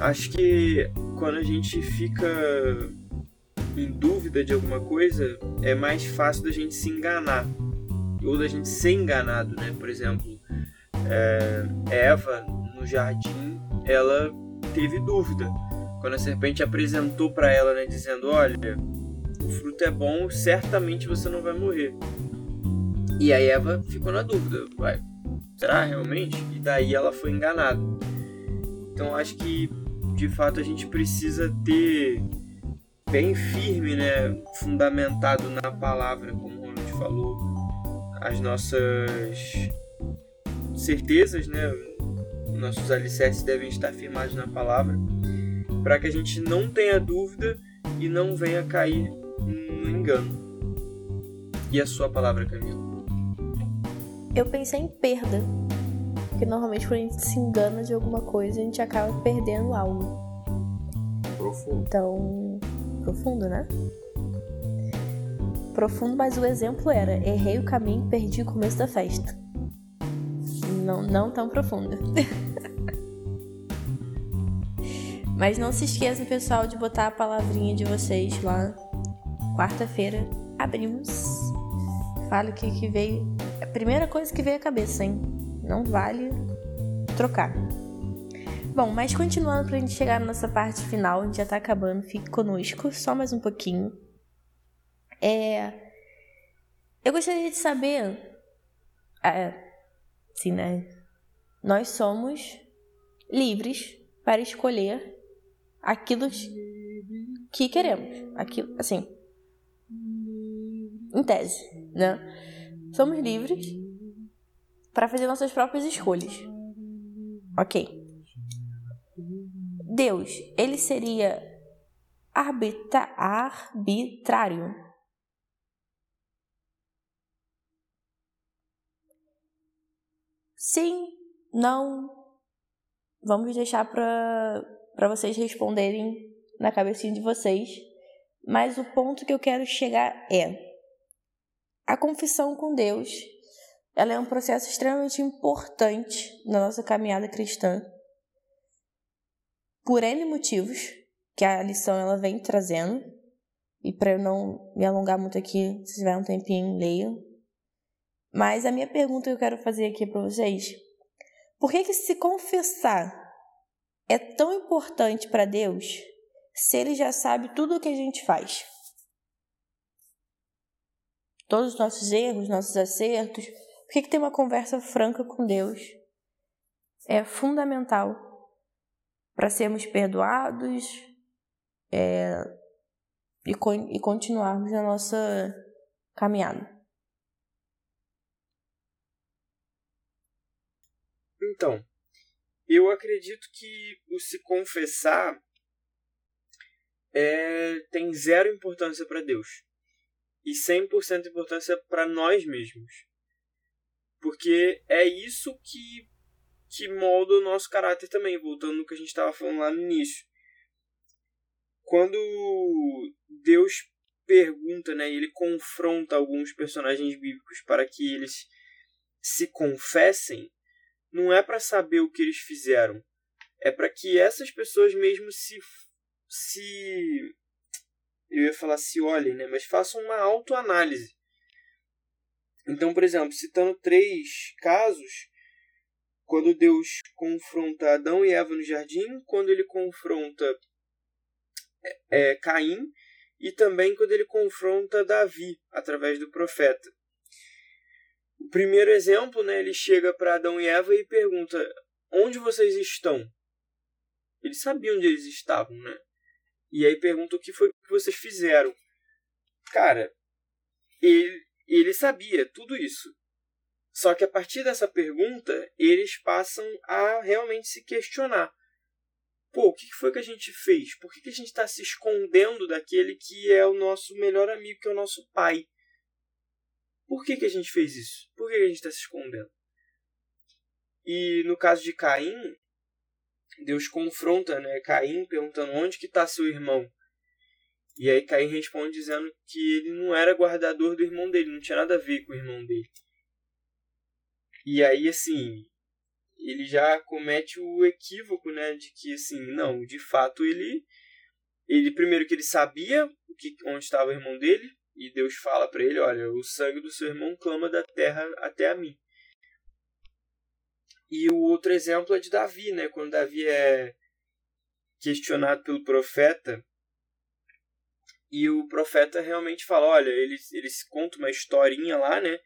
Acho que quando a gente fica em dúvida de alguma coisa, é mais fácil da gente se enganar ou da gente ser enganado, né? Por exemplo, é, Eva no jardim, ela teve dúvida quando a serpente apresentou para ela, né, dizendo: "Olha, o fruto é bom, certamente você não vai morrer". E aí Eva ficou na dúvida, vai, será realmente? E daí ela foi enganada. Então acho que de fato a gente precisa ter bem firme, né, fundamentado na palavra, como o Ronald falou, as nossas certezas, né, nossos alicerces devem estar firmados na palavra, para que a gente não tenha dúvida e não venha cair no engano. E a sua palavra, Camila? Eu pensei em perda. Porque normalmente quando a gente se engana de alguma coisa, a gente acaba perdendo algo. Profundo. Então, profundo, né? Profundo, mas o exemplo era: errei o caminho, perdi o começo da festa. Não, não tão profundo. mas não se esqueçam, pessoal, de botar a palavrinha de vocês lá. Quarta-feira abrimos. Fale o que, que veio. A primeira coisa que veio à cabeça, hein? Não vale trocar. Bom, mas continuando pra gente chegar na nossa parte final, a gente já tá acabando, fique conosco, só mais um pouquinho. É. Eu gostaria de saber. É, sim, né? Nós somos livres para escolher aquilo que queremos. Aquilo, assim. Em tese, né? Somos livres para fazer nossas próprias escolhas. Ok. Deus, ele seria arbitra arbitrário. Sim, não. Vamos deixar para vocês responderem na cabecinha de vocês. Mas o ponto que eu quero chegar é: a confissão com Deus ela é um processo extremamente importante na nossa caminhada cristã. Por N motivos que a lição ela vem trazendo. E para eu não me alongar muito aqui, se tiver um tempinho, leiam. Mas a minha pergunta que eu quero fazer aqui para vocês: por que, que se confessar é tão importante para Deus se Ele já sabe tudo o que a gente faz? Todos os nossos erros, nossos acertos, por que, que ter uma conversa franca com Deus é fundamental para sermos perdoados é, e, e continuarmos na nossa caminhada? Então, eu acredito que o se confessar é, tem zero importância para Deus e 100% importância para nós mesmos. Porque é isso que, que molda o nosso caráter também, voltando no que a gente estava falando lá no início. Quando Deus pergunta, né, ele confronta alguns personagens bíblicos para que eles se confessem, não é para saber o que eles fizeram, é para que essas pessoas mesmo se se eu ia falar se olhem, né, mas façam uma autoanálise então, por exemplo, citando três casos, quando Deus confronta Adão e Eva no jardim, quando ele confronta é, Caim e também quando ele confronta Davi através do profeta. O primeiro exemplo, né, ele chega para Adão e Eva e pergunta: Onde vocês estão? Eles sabiam onde eles estavam, né? E aí pergunta o que foi que vocês fizeram. Cara, ele, ele sabia tudo isso. Só que a partir dessa pergunta, eles passam a realmente se questionar. Pô, o que foi que a gente fez? Por que a gente está se escondendo daquele que é o nosso melhor amigo, que é o nosso pai? Por que, que a gente fez isso? Por que a gente está se escondendo? E no caso de Caim, Deus confronta né, Caim perguntando onde que está seu irmão. E aí Caim responde dizendo que ele não era guardador do irmão dele, não tinha nada a ver com o irmão dele. E aí, assim, ele já comete o equívoco, né, de que, assim, não, de fato ele, ele primeiro que ele sabia o que, onde estava o irmão dele, e Deus fala para ele, olha, o sangue do seu irmão clama da terra até a mim. E o outro exemplo é de Davi, né, quando Davi é questionado pelo profeta e o profeta realmente fala: olha, eles, eles contam uma historinha lá, né?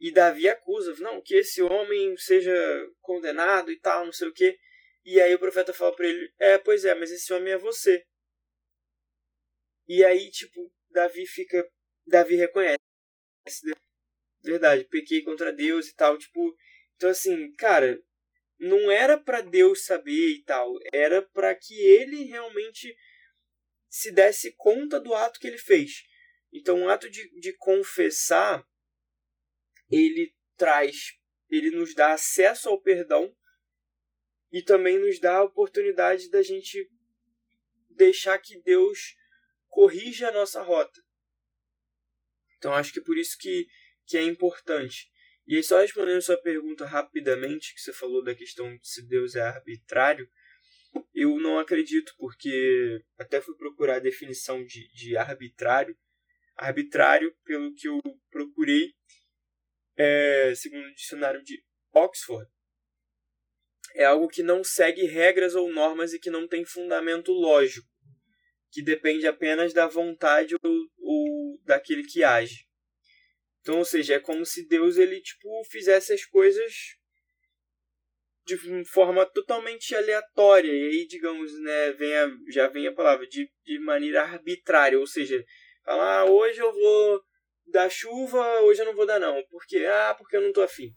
E Davi acusa: não, que esse homem seja condenado e tal, não sei o quê. E aí o profeta fala para ele: É, pois é, mas esse homem é você. E aí, tipo, Davi fica. Davi reconhece. Verdade, pequei contra Deus e tal. Tipo, então assim, cara, não era para Deus saber e tal. Era para que ele realmente se desse conta do ato que ele fez. Então, o ato de, de confessar, ele traz, ele nos dá acesso ao perdão e também nos dá a oportunidade da gente deixar que Deus corrija a nossa rota. Então acho que é por isso que, que é importante. E aí, só respondendo a sua pergunta rapidamente, que você falou da questão de se Deus é arbitrário, eu não acredito, porque até fui procurar a definição de, de arbitrário. Arbitrário, pelo que eu procurei, é, segundo o dicionário de Oxford, é algo que não segue regras ou normas e que não tem fundamento lógico, que depende apenas da vontade ou, ou daquele que age. Então, ou seja, é como se Deus ele tipo fizesse as coisas de forma totalmente aleatória e aí, digamos, né, vem a, já vem a palavra de, de maneira arbitrária, ou seja, falar ah, hoje eu vou dar chuva, hoje eu não vou dar não, porque ah, porque eu não tô afim.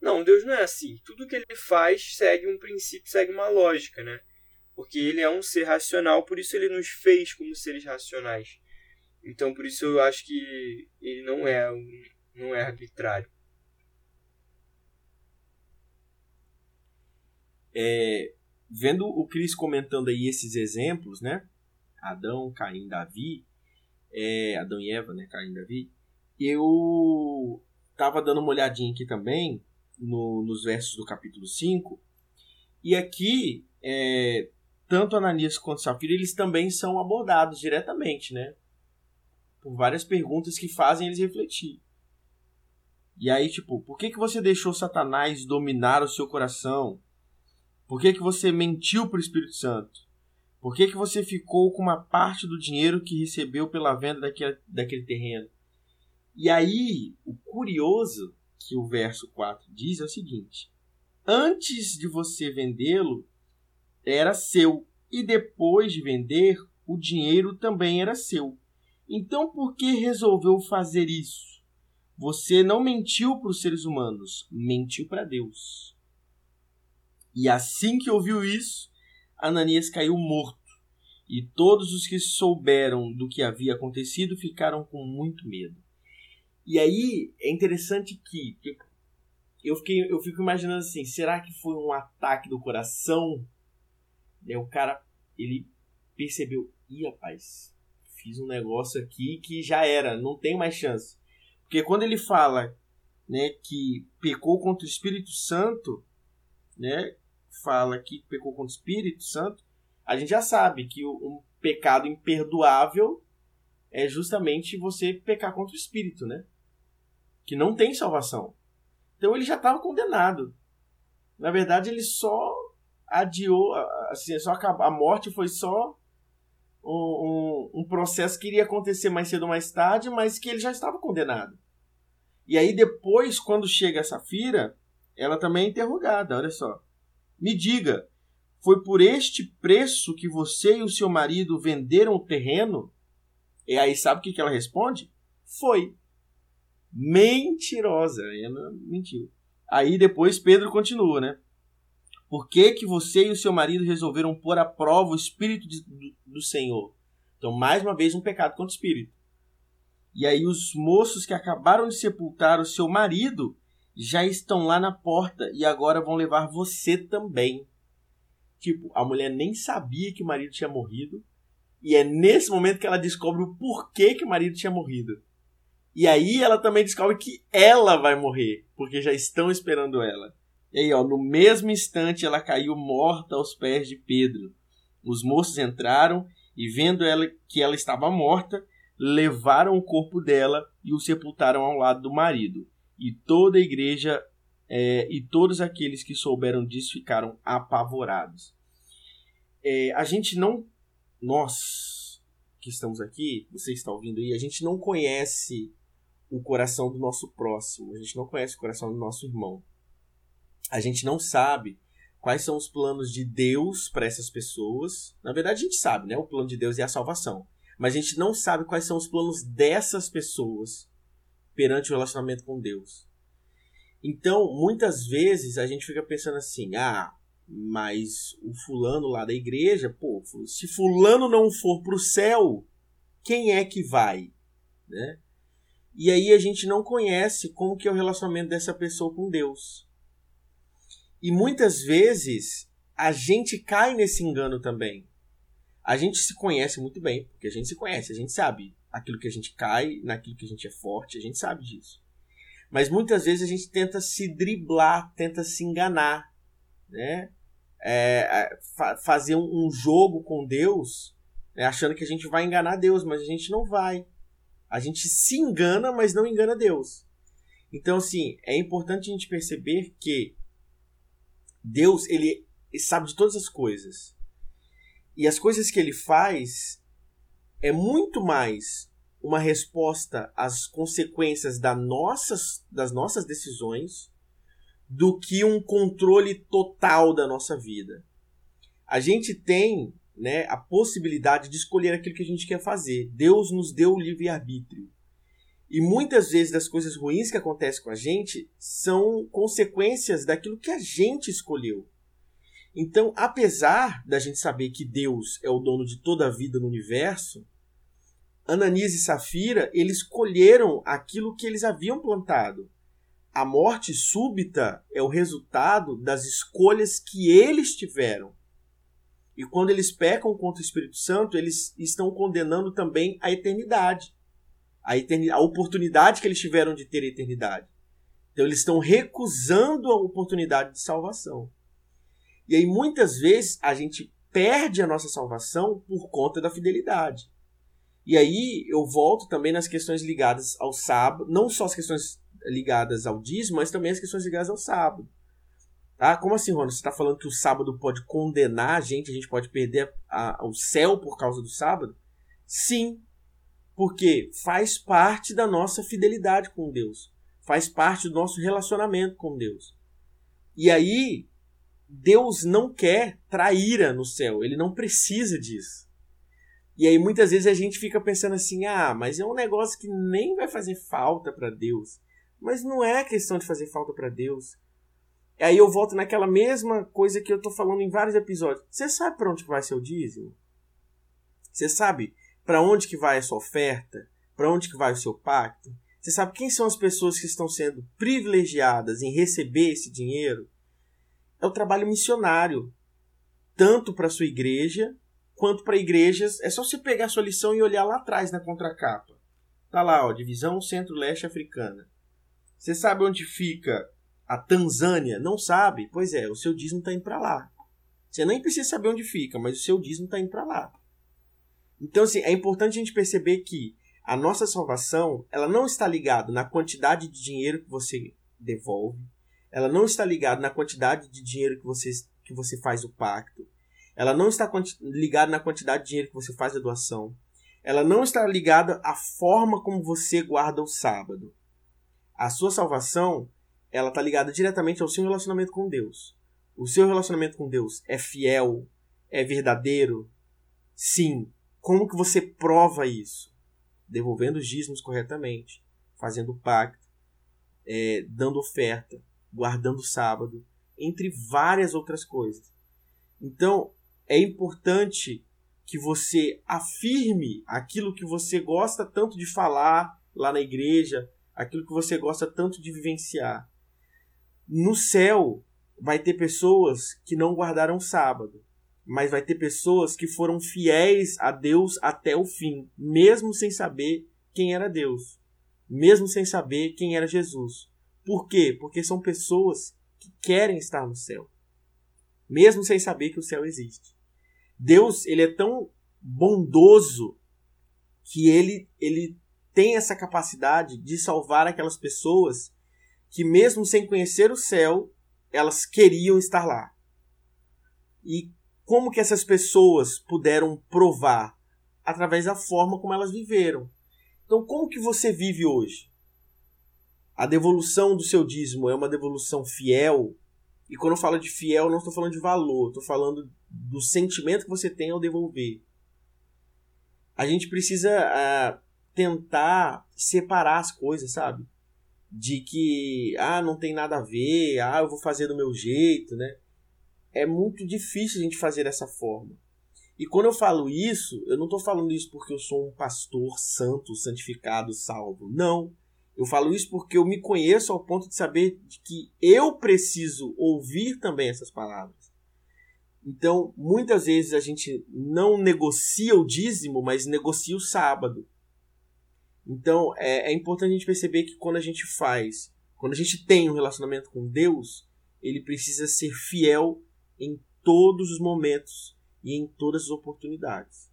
Não, Deus não é assim. Tudo que ele faz segue um princípio, segue uma lógica, né? Porque ele é um ser racional, por isso ele nos fez como seres racionais. Então, por isso eu acho que ele não é um, não é arbitrário. É, vendo o Cris comentando aí esses exemplos, né? Adão, Caim, Davi, é, Adão e Eva, né? Caim Davi. Eu tava dando uma olhadinha aqui também no, nos versos do capítulo 5. E aqui, é, tanto Ananias quanto Safira, eles também são abordados diretamente, né? Por várias perguntas que fazem eles refletir. E aí, tipo, por que, que você deixou Satanás dominar o seu coração? Por que, que você mentiu para o Espírito Santo? Por que, que você ficou com uma parte do dinheiro que recebeu pela venda daquele, daquele terreno? E aí, o curioso que o verso 4 diz é o seguinte: Antes de você vendê-lo, era seu, e depois de vender, o dinheiro também era seu. Então, por que resolveu fazer isso? Você não mentiu para os seres humanos, mentiu para Deus. E assim que ouviu isso, Ananias caiu morto. E todos os que souberam do que havia acontecido ficaram com muito medo. E aí é interessante que eu fiquei, eu fico imaginando assim, será que foi um ataque do coração? Né, o cara ele percebeu, ih, rapaz, fiz um negócio aqui que já era, não tem mais chance. Porque quando ele fala, né, que pecou contra o Espírito Santo, né, fala que pecou contra o Espírito Santo, a gente já sabe que um pecado imperdoável é justamente você pecar contra o Espírito, né? que não tem salvação. Então ele já estava condenado. Na verdade, ele só adiou, assim, só a morte foi só um, um, um, processo que iria acontecer mais cedo ou mais tarde, mas que ele já estava condenado. E aí depois, quando chega a Safira, ela também é interrogada, olha só. Me diga, foi por este preço que você e o seu marido venderam o terreno? E aí sabe o que ela responde? Foi mentirosa. Ela mentiu. Aí depois Pedro continua, né? Por que, que você e o seu marido resolveram pôr à prova o Espírito de, do, do Senhor? Então, mais uma vez, um pecado contra o Espírito. E aí os moços que acabaram de sepultar o seu marido já estão lá na porta e agora vão levar você também. Tipo, a mulher nem sabia que o marido tinha morrido. E é nesse momento que ela descobre o porquê que o marido tinha morrido. E aí ela também descobre que ela vai morrer, porque já estão esperando ela. E aí, ó, no mesmo instante ela caiu morta aos pés de Pedro. Os moços entraram e vendo ela que ela estava morta, levaram o corpo dela e o sepultaram ao lado do marido. E toda a igreja é, e todos aqueles que souberam disso ficaram apavorados. É, a gente não, nós que estamos aqui, você está ouvindo aí, a gente não conhece o coração do nosso próximo, a gente não conhece o coração do nosso irmão. A gente não sabe quais são os planos de Deus para essas pessoas. Na verdade, a gente sabe, né? O plano de Deus é a salvação. Mas a gente não sabe quais são os planos dessas pessoas perante o relacionamento com Deus. Então, muitas vezes a gente fica pensando assim: ah, mas o fulano lá da igreja, pô, se fulano não for para o céu, quem é que vai? Né? E aí a gente não conhece como que é o relacionamento dessa pessoa com Deus. E muitas vezes a gente cai nesse engano também. A gente se conhece muito bem, porque a gente se conhece, a gente sabe aquilo que a gente cai, naquilo que a gente é forte, a gente sabe disso. Mas muitas vezes a gente tenta se driblar, tenta se enganar, né? É, fa fazer um, um, jogo com Deus, né? achando que a gente vai enganar Deus, mas a gente não vai. A gente se engana, mas não engana Deus. Então, assim, é importante a gente perceber que Deus, ele sabe de todas as coisas. E as coisas que ele faz é muito mais uma resposta às consequências das nossas, das nossas decisões do que um controle total da nossa vida. A gente tem né, a possibilidade de escolher aquilo que a gente quer fazer. Deus nos deu o livre-arbítrio. E muitas vezes das coisas ruins que acontecem com a gente são consequências daquilo que a gente escolheu. Então, apesar da gente saber que Deus é o dono de toda a vida no universo, Ananias e Safira, eles escolheram aquilo que eles haviam plantado. A morte súbita é o resultado das escolhas que eles tiveram. E quando eles pecam contra o Espírito Santo, eles estão condenando também a eternidade. A, eternidade, a oportunidade que eles tiveram de ter a eternidade. Então eles estão recusando a oportunidade de salvação. E aí muitas vezes a gente perde a nossa salvação por conta da fidelidade. E aí eu volto também nas questões ligadas ao sábado, não só as questões ligadas ao dízimo, mas também as questões ligadas ao sábado. Tá? Como assim, Rony? Você está falando que o sábado pode condenar a gente, a gente pode perder a, a, o céu por causa do sábado? Sim, porque faz parte da nossa fidelidade com Deus, faz parte do nosso relacionamento com Deus. E aí, Deus não quer traíra no céu, ele não precisa disso. E aí muitas vezes a gente fica pensando assim: "Ah, mas é um negócio que nem vai fazer falta para Deus". Mas não é questão de fazer falta para Deus. Aí eu volto naquela mesma coisa que eu tô falando em vários episódios. Você sabe para onde vai seu dízimo? Você sabe para onde que vai a sua oferta? Para onde que vai o seu pacto? Você sabe quem são as pessoas que estão sendo privilegiadas em receber esse dinheiro? É o trabalho missionário, tanto para sua igreja quanto para igrejas. É só você pegar sua lição e olhar lá atrás na contracapa. Tá lá, ó, divisão Centro-Leste Africana. Você sabe onde fica a Tanzânia? Não sabe? Pois é, o seu dízimo está indo para lá. Você nem precisa saber onde fica, mas o seu dízimo está indo para lá. Então, assim, é importante a gente perceber que a nossa salvação ela não está ligada na quantidade de dinheiro que você devolve, ela não está ligada na quantidade de dinheiro que você, que você faz o pacto, ela não está ligada na quantidade de dinheiro que você faz a doação, ela não está ligada à forma como você guarda o sábado. A sua salvação, ela está ligada diretamente ao seu relacionamento com Deus. O seu relacionamento com Deus é fiel, é verdadeiro? Sim. Como que você prova isso? Devolvendo os dízimos corretamente, fazendo pacto, é, dando oferta, guardando o sábado, entre várias outras coisas. Então, é importante que você afirme aquilo que você gosta tanto de falar lá na igreja, aquilo que você gosta tanto de vivenciar. No céu vai ter pessoas que não guardaram sábado, mas vai ter pessoas que foram fiéis a Deus até o fim, mesmo sem saber quem era Deus, mesmo sem saber quem era Jesus. Por quê? Porque são pessoas que querem estar no céu, mesmo sem saber que o céu existe. Deus, ele é tão bondoso que ele ele tem essa capacidade de salvar aquelas pessoas que, mesmo sem conhecer o céu, elas queriam estar lá. E como que essas pessoas puderam provar? Através da forma como elas viveram. Então, como que você vive hoje? A devolução do seu dízimo é uma devolução fiel? E quando eu falo de fiel, não estou falando de valor, estou falando do sentimento que você tem ao devolver. A gente precisa uh, tentar separar as coisas, sabe? De que, ah, não tem nada a ver, ah, eu vou fazer do meu jeito, né? É muito difícil a gente fazer dessa forma. E quando eu falo isso, eu não estou falando isso porque eu sou um pastor santo, santificado, salvo. Não. Eu falo isso porque eu me conheço ao ponto de saber que eu preciso ouvir também essas palavras. Então, muitas vezes a gente não negocia o dízimo, mas negocia o sábado. Então, é, é importante a gente perceber que quando a gente faz, quando a gente tem um relacionamento com Deus, ele precisa ser fiel em todos os momentos e em todas as oportunidades.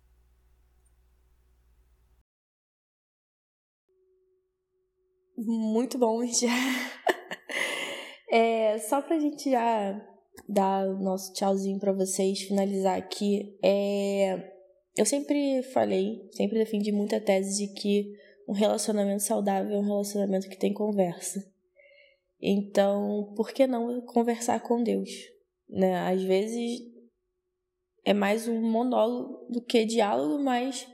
Muito bom, já. é, só pra gente já dar o nosso tchauzinho para vocês, finalizar aqui. É, eu sempre falei, sempre defendi muita tese de que um relacionamento saudável é um relacionamento que tem conversa. Então, por que não conversar com Deus? Né? Às vezes é mais um monólogo do que diálogo, mas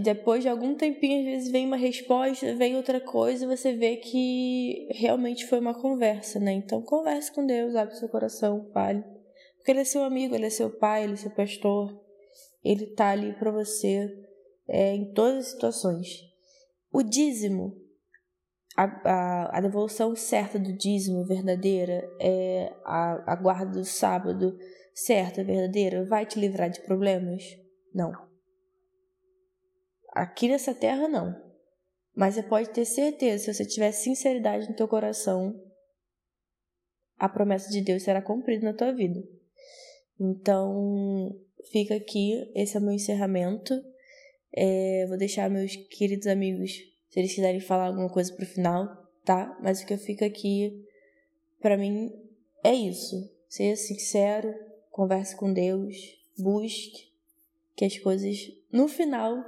depois de algum tempinho, às vezes vem uma resposta, vem outra coisa, você vê que realmente foi uma conversa, né? Então converse com Deus, abre seu coração, fale. Porque ele é seu amigo, ele é seu pai, ele é seu pastor. Ele tá ali para você é, em todas as situações. O dízimo, a, a, a, devolução certa do dízimo verdadeira, é a, a guarda do sábado certa, verdadeira, vai te livrar de problemas? Não. Aqui nessa terra, não. Mas você pode ter certeza, se você tiver sinceridade no teu coração, a promessa de Deus será cumprida na tua vida. Então, fica aqui, esse é o meu encerramento. É, vou deixar meus queridos amigos, se eles quiserem falar alguma coisa pro final, tá? Mas o que eu fico aqui, para mim, é isso. Seja sincero, converse com Deus, busque que as coisas, no final,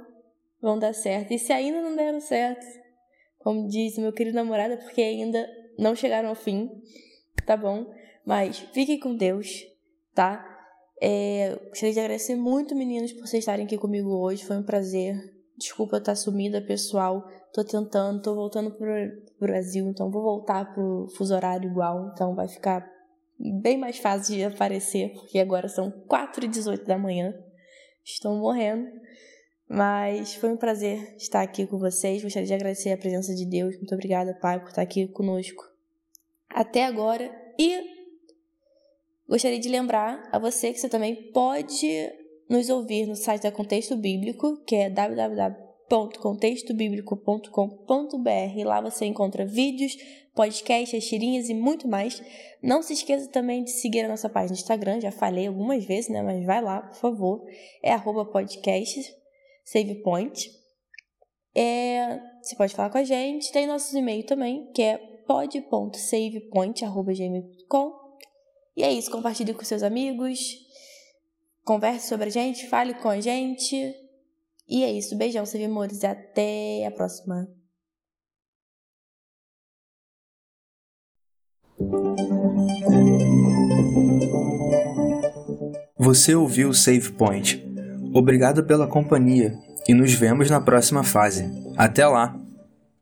vão dar certo. E se ainda não deram certo, como diz meu querido namorado, é porque ainda não chegaram ao fim, tá bom? Mas fiquem com Deus, tá? É, gostaria de agradecer muito, meninos, por vocês estarem aqui comigo hoje. Foi um prazer. Desculpa estar sumida, pessoal. Tô tentando, tô voltando pro Brasil, então vou voltar pro fuso horário igual. Então vai ficar bem mais fácil de aparecer, porque agora são 4 e 18 da manhã. Estou morrendo. Mas foi um prazer estar aqui com vocês. Gostaria de agradecer a presença de Deus. Muito obrigada, Pai, por estar aqui conosco até agora. E gostaria de lembrar a você que você também pode nos ouvir no site da Contexto Bíblico, que é www.contextobiblico.com.br. Lá você encontra vídeos, podcasts, tirinhas e muito mais. Não se esqueça também de seguir a nossa página no Instagram, já falei algumas vezes, né? Mas vai lá, por favor. É arroba podcasts Save Point. É, você pode falar com a gente. Tem nosso e-mail também, que é pod.savepoint.gmail.com. E é isso, compartilhe com seus amigos, converse sobre a gente, fale com a gente. E é isso, beijão, Save Amores, e até a próxima. Você ouviu o Save Point Obrigado pela companhia e nos vemos na próxima fase. Até lá!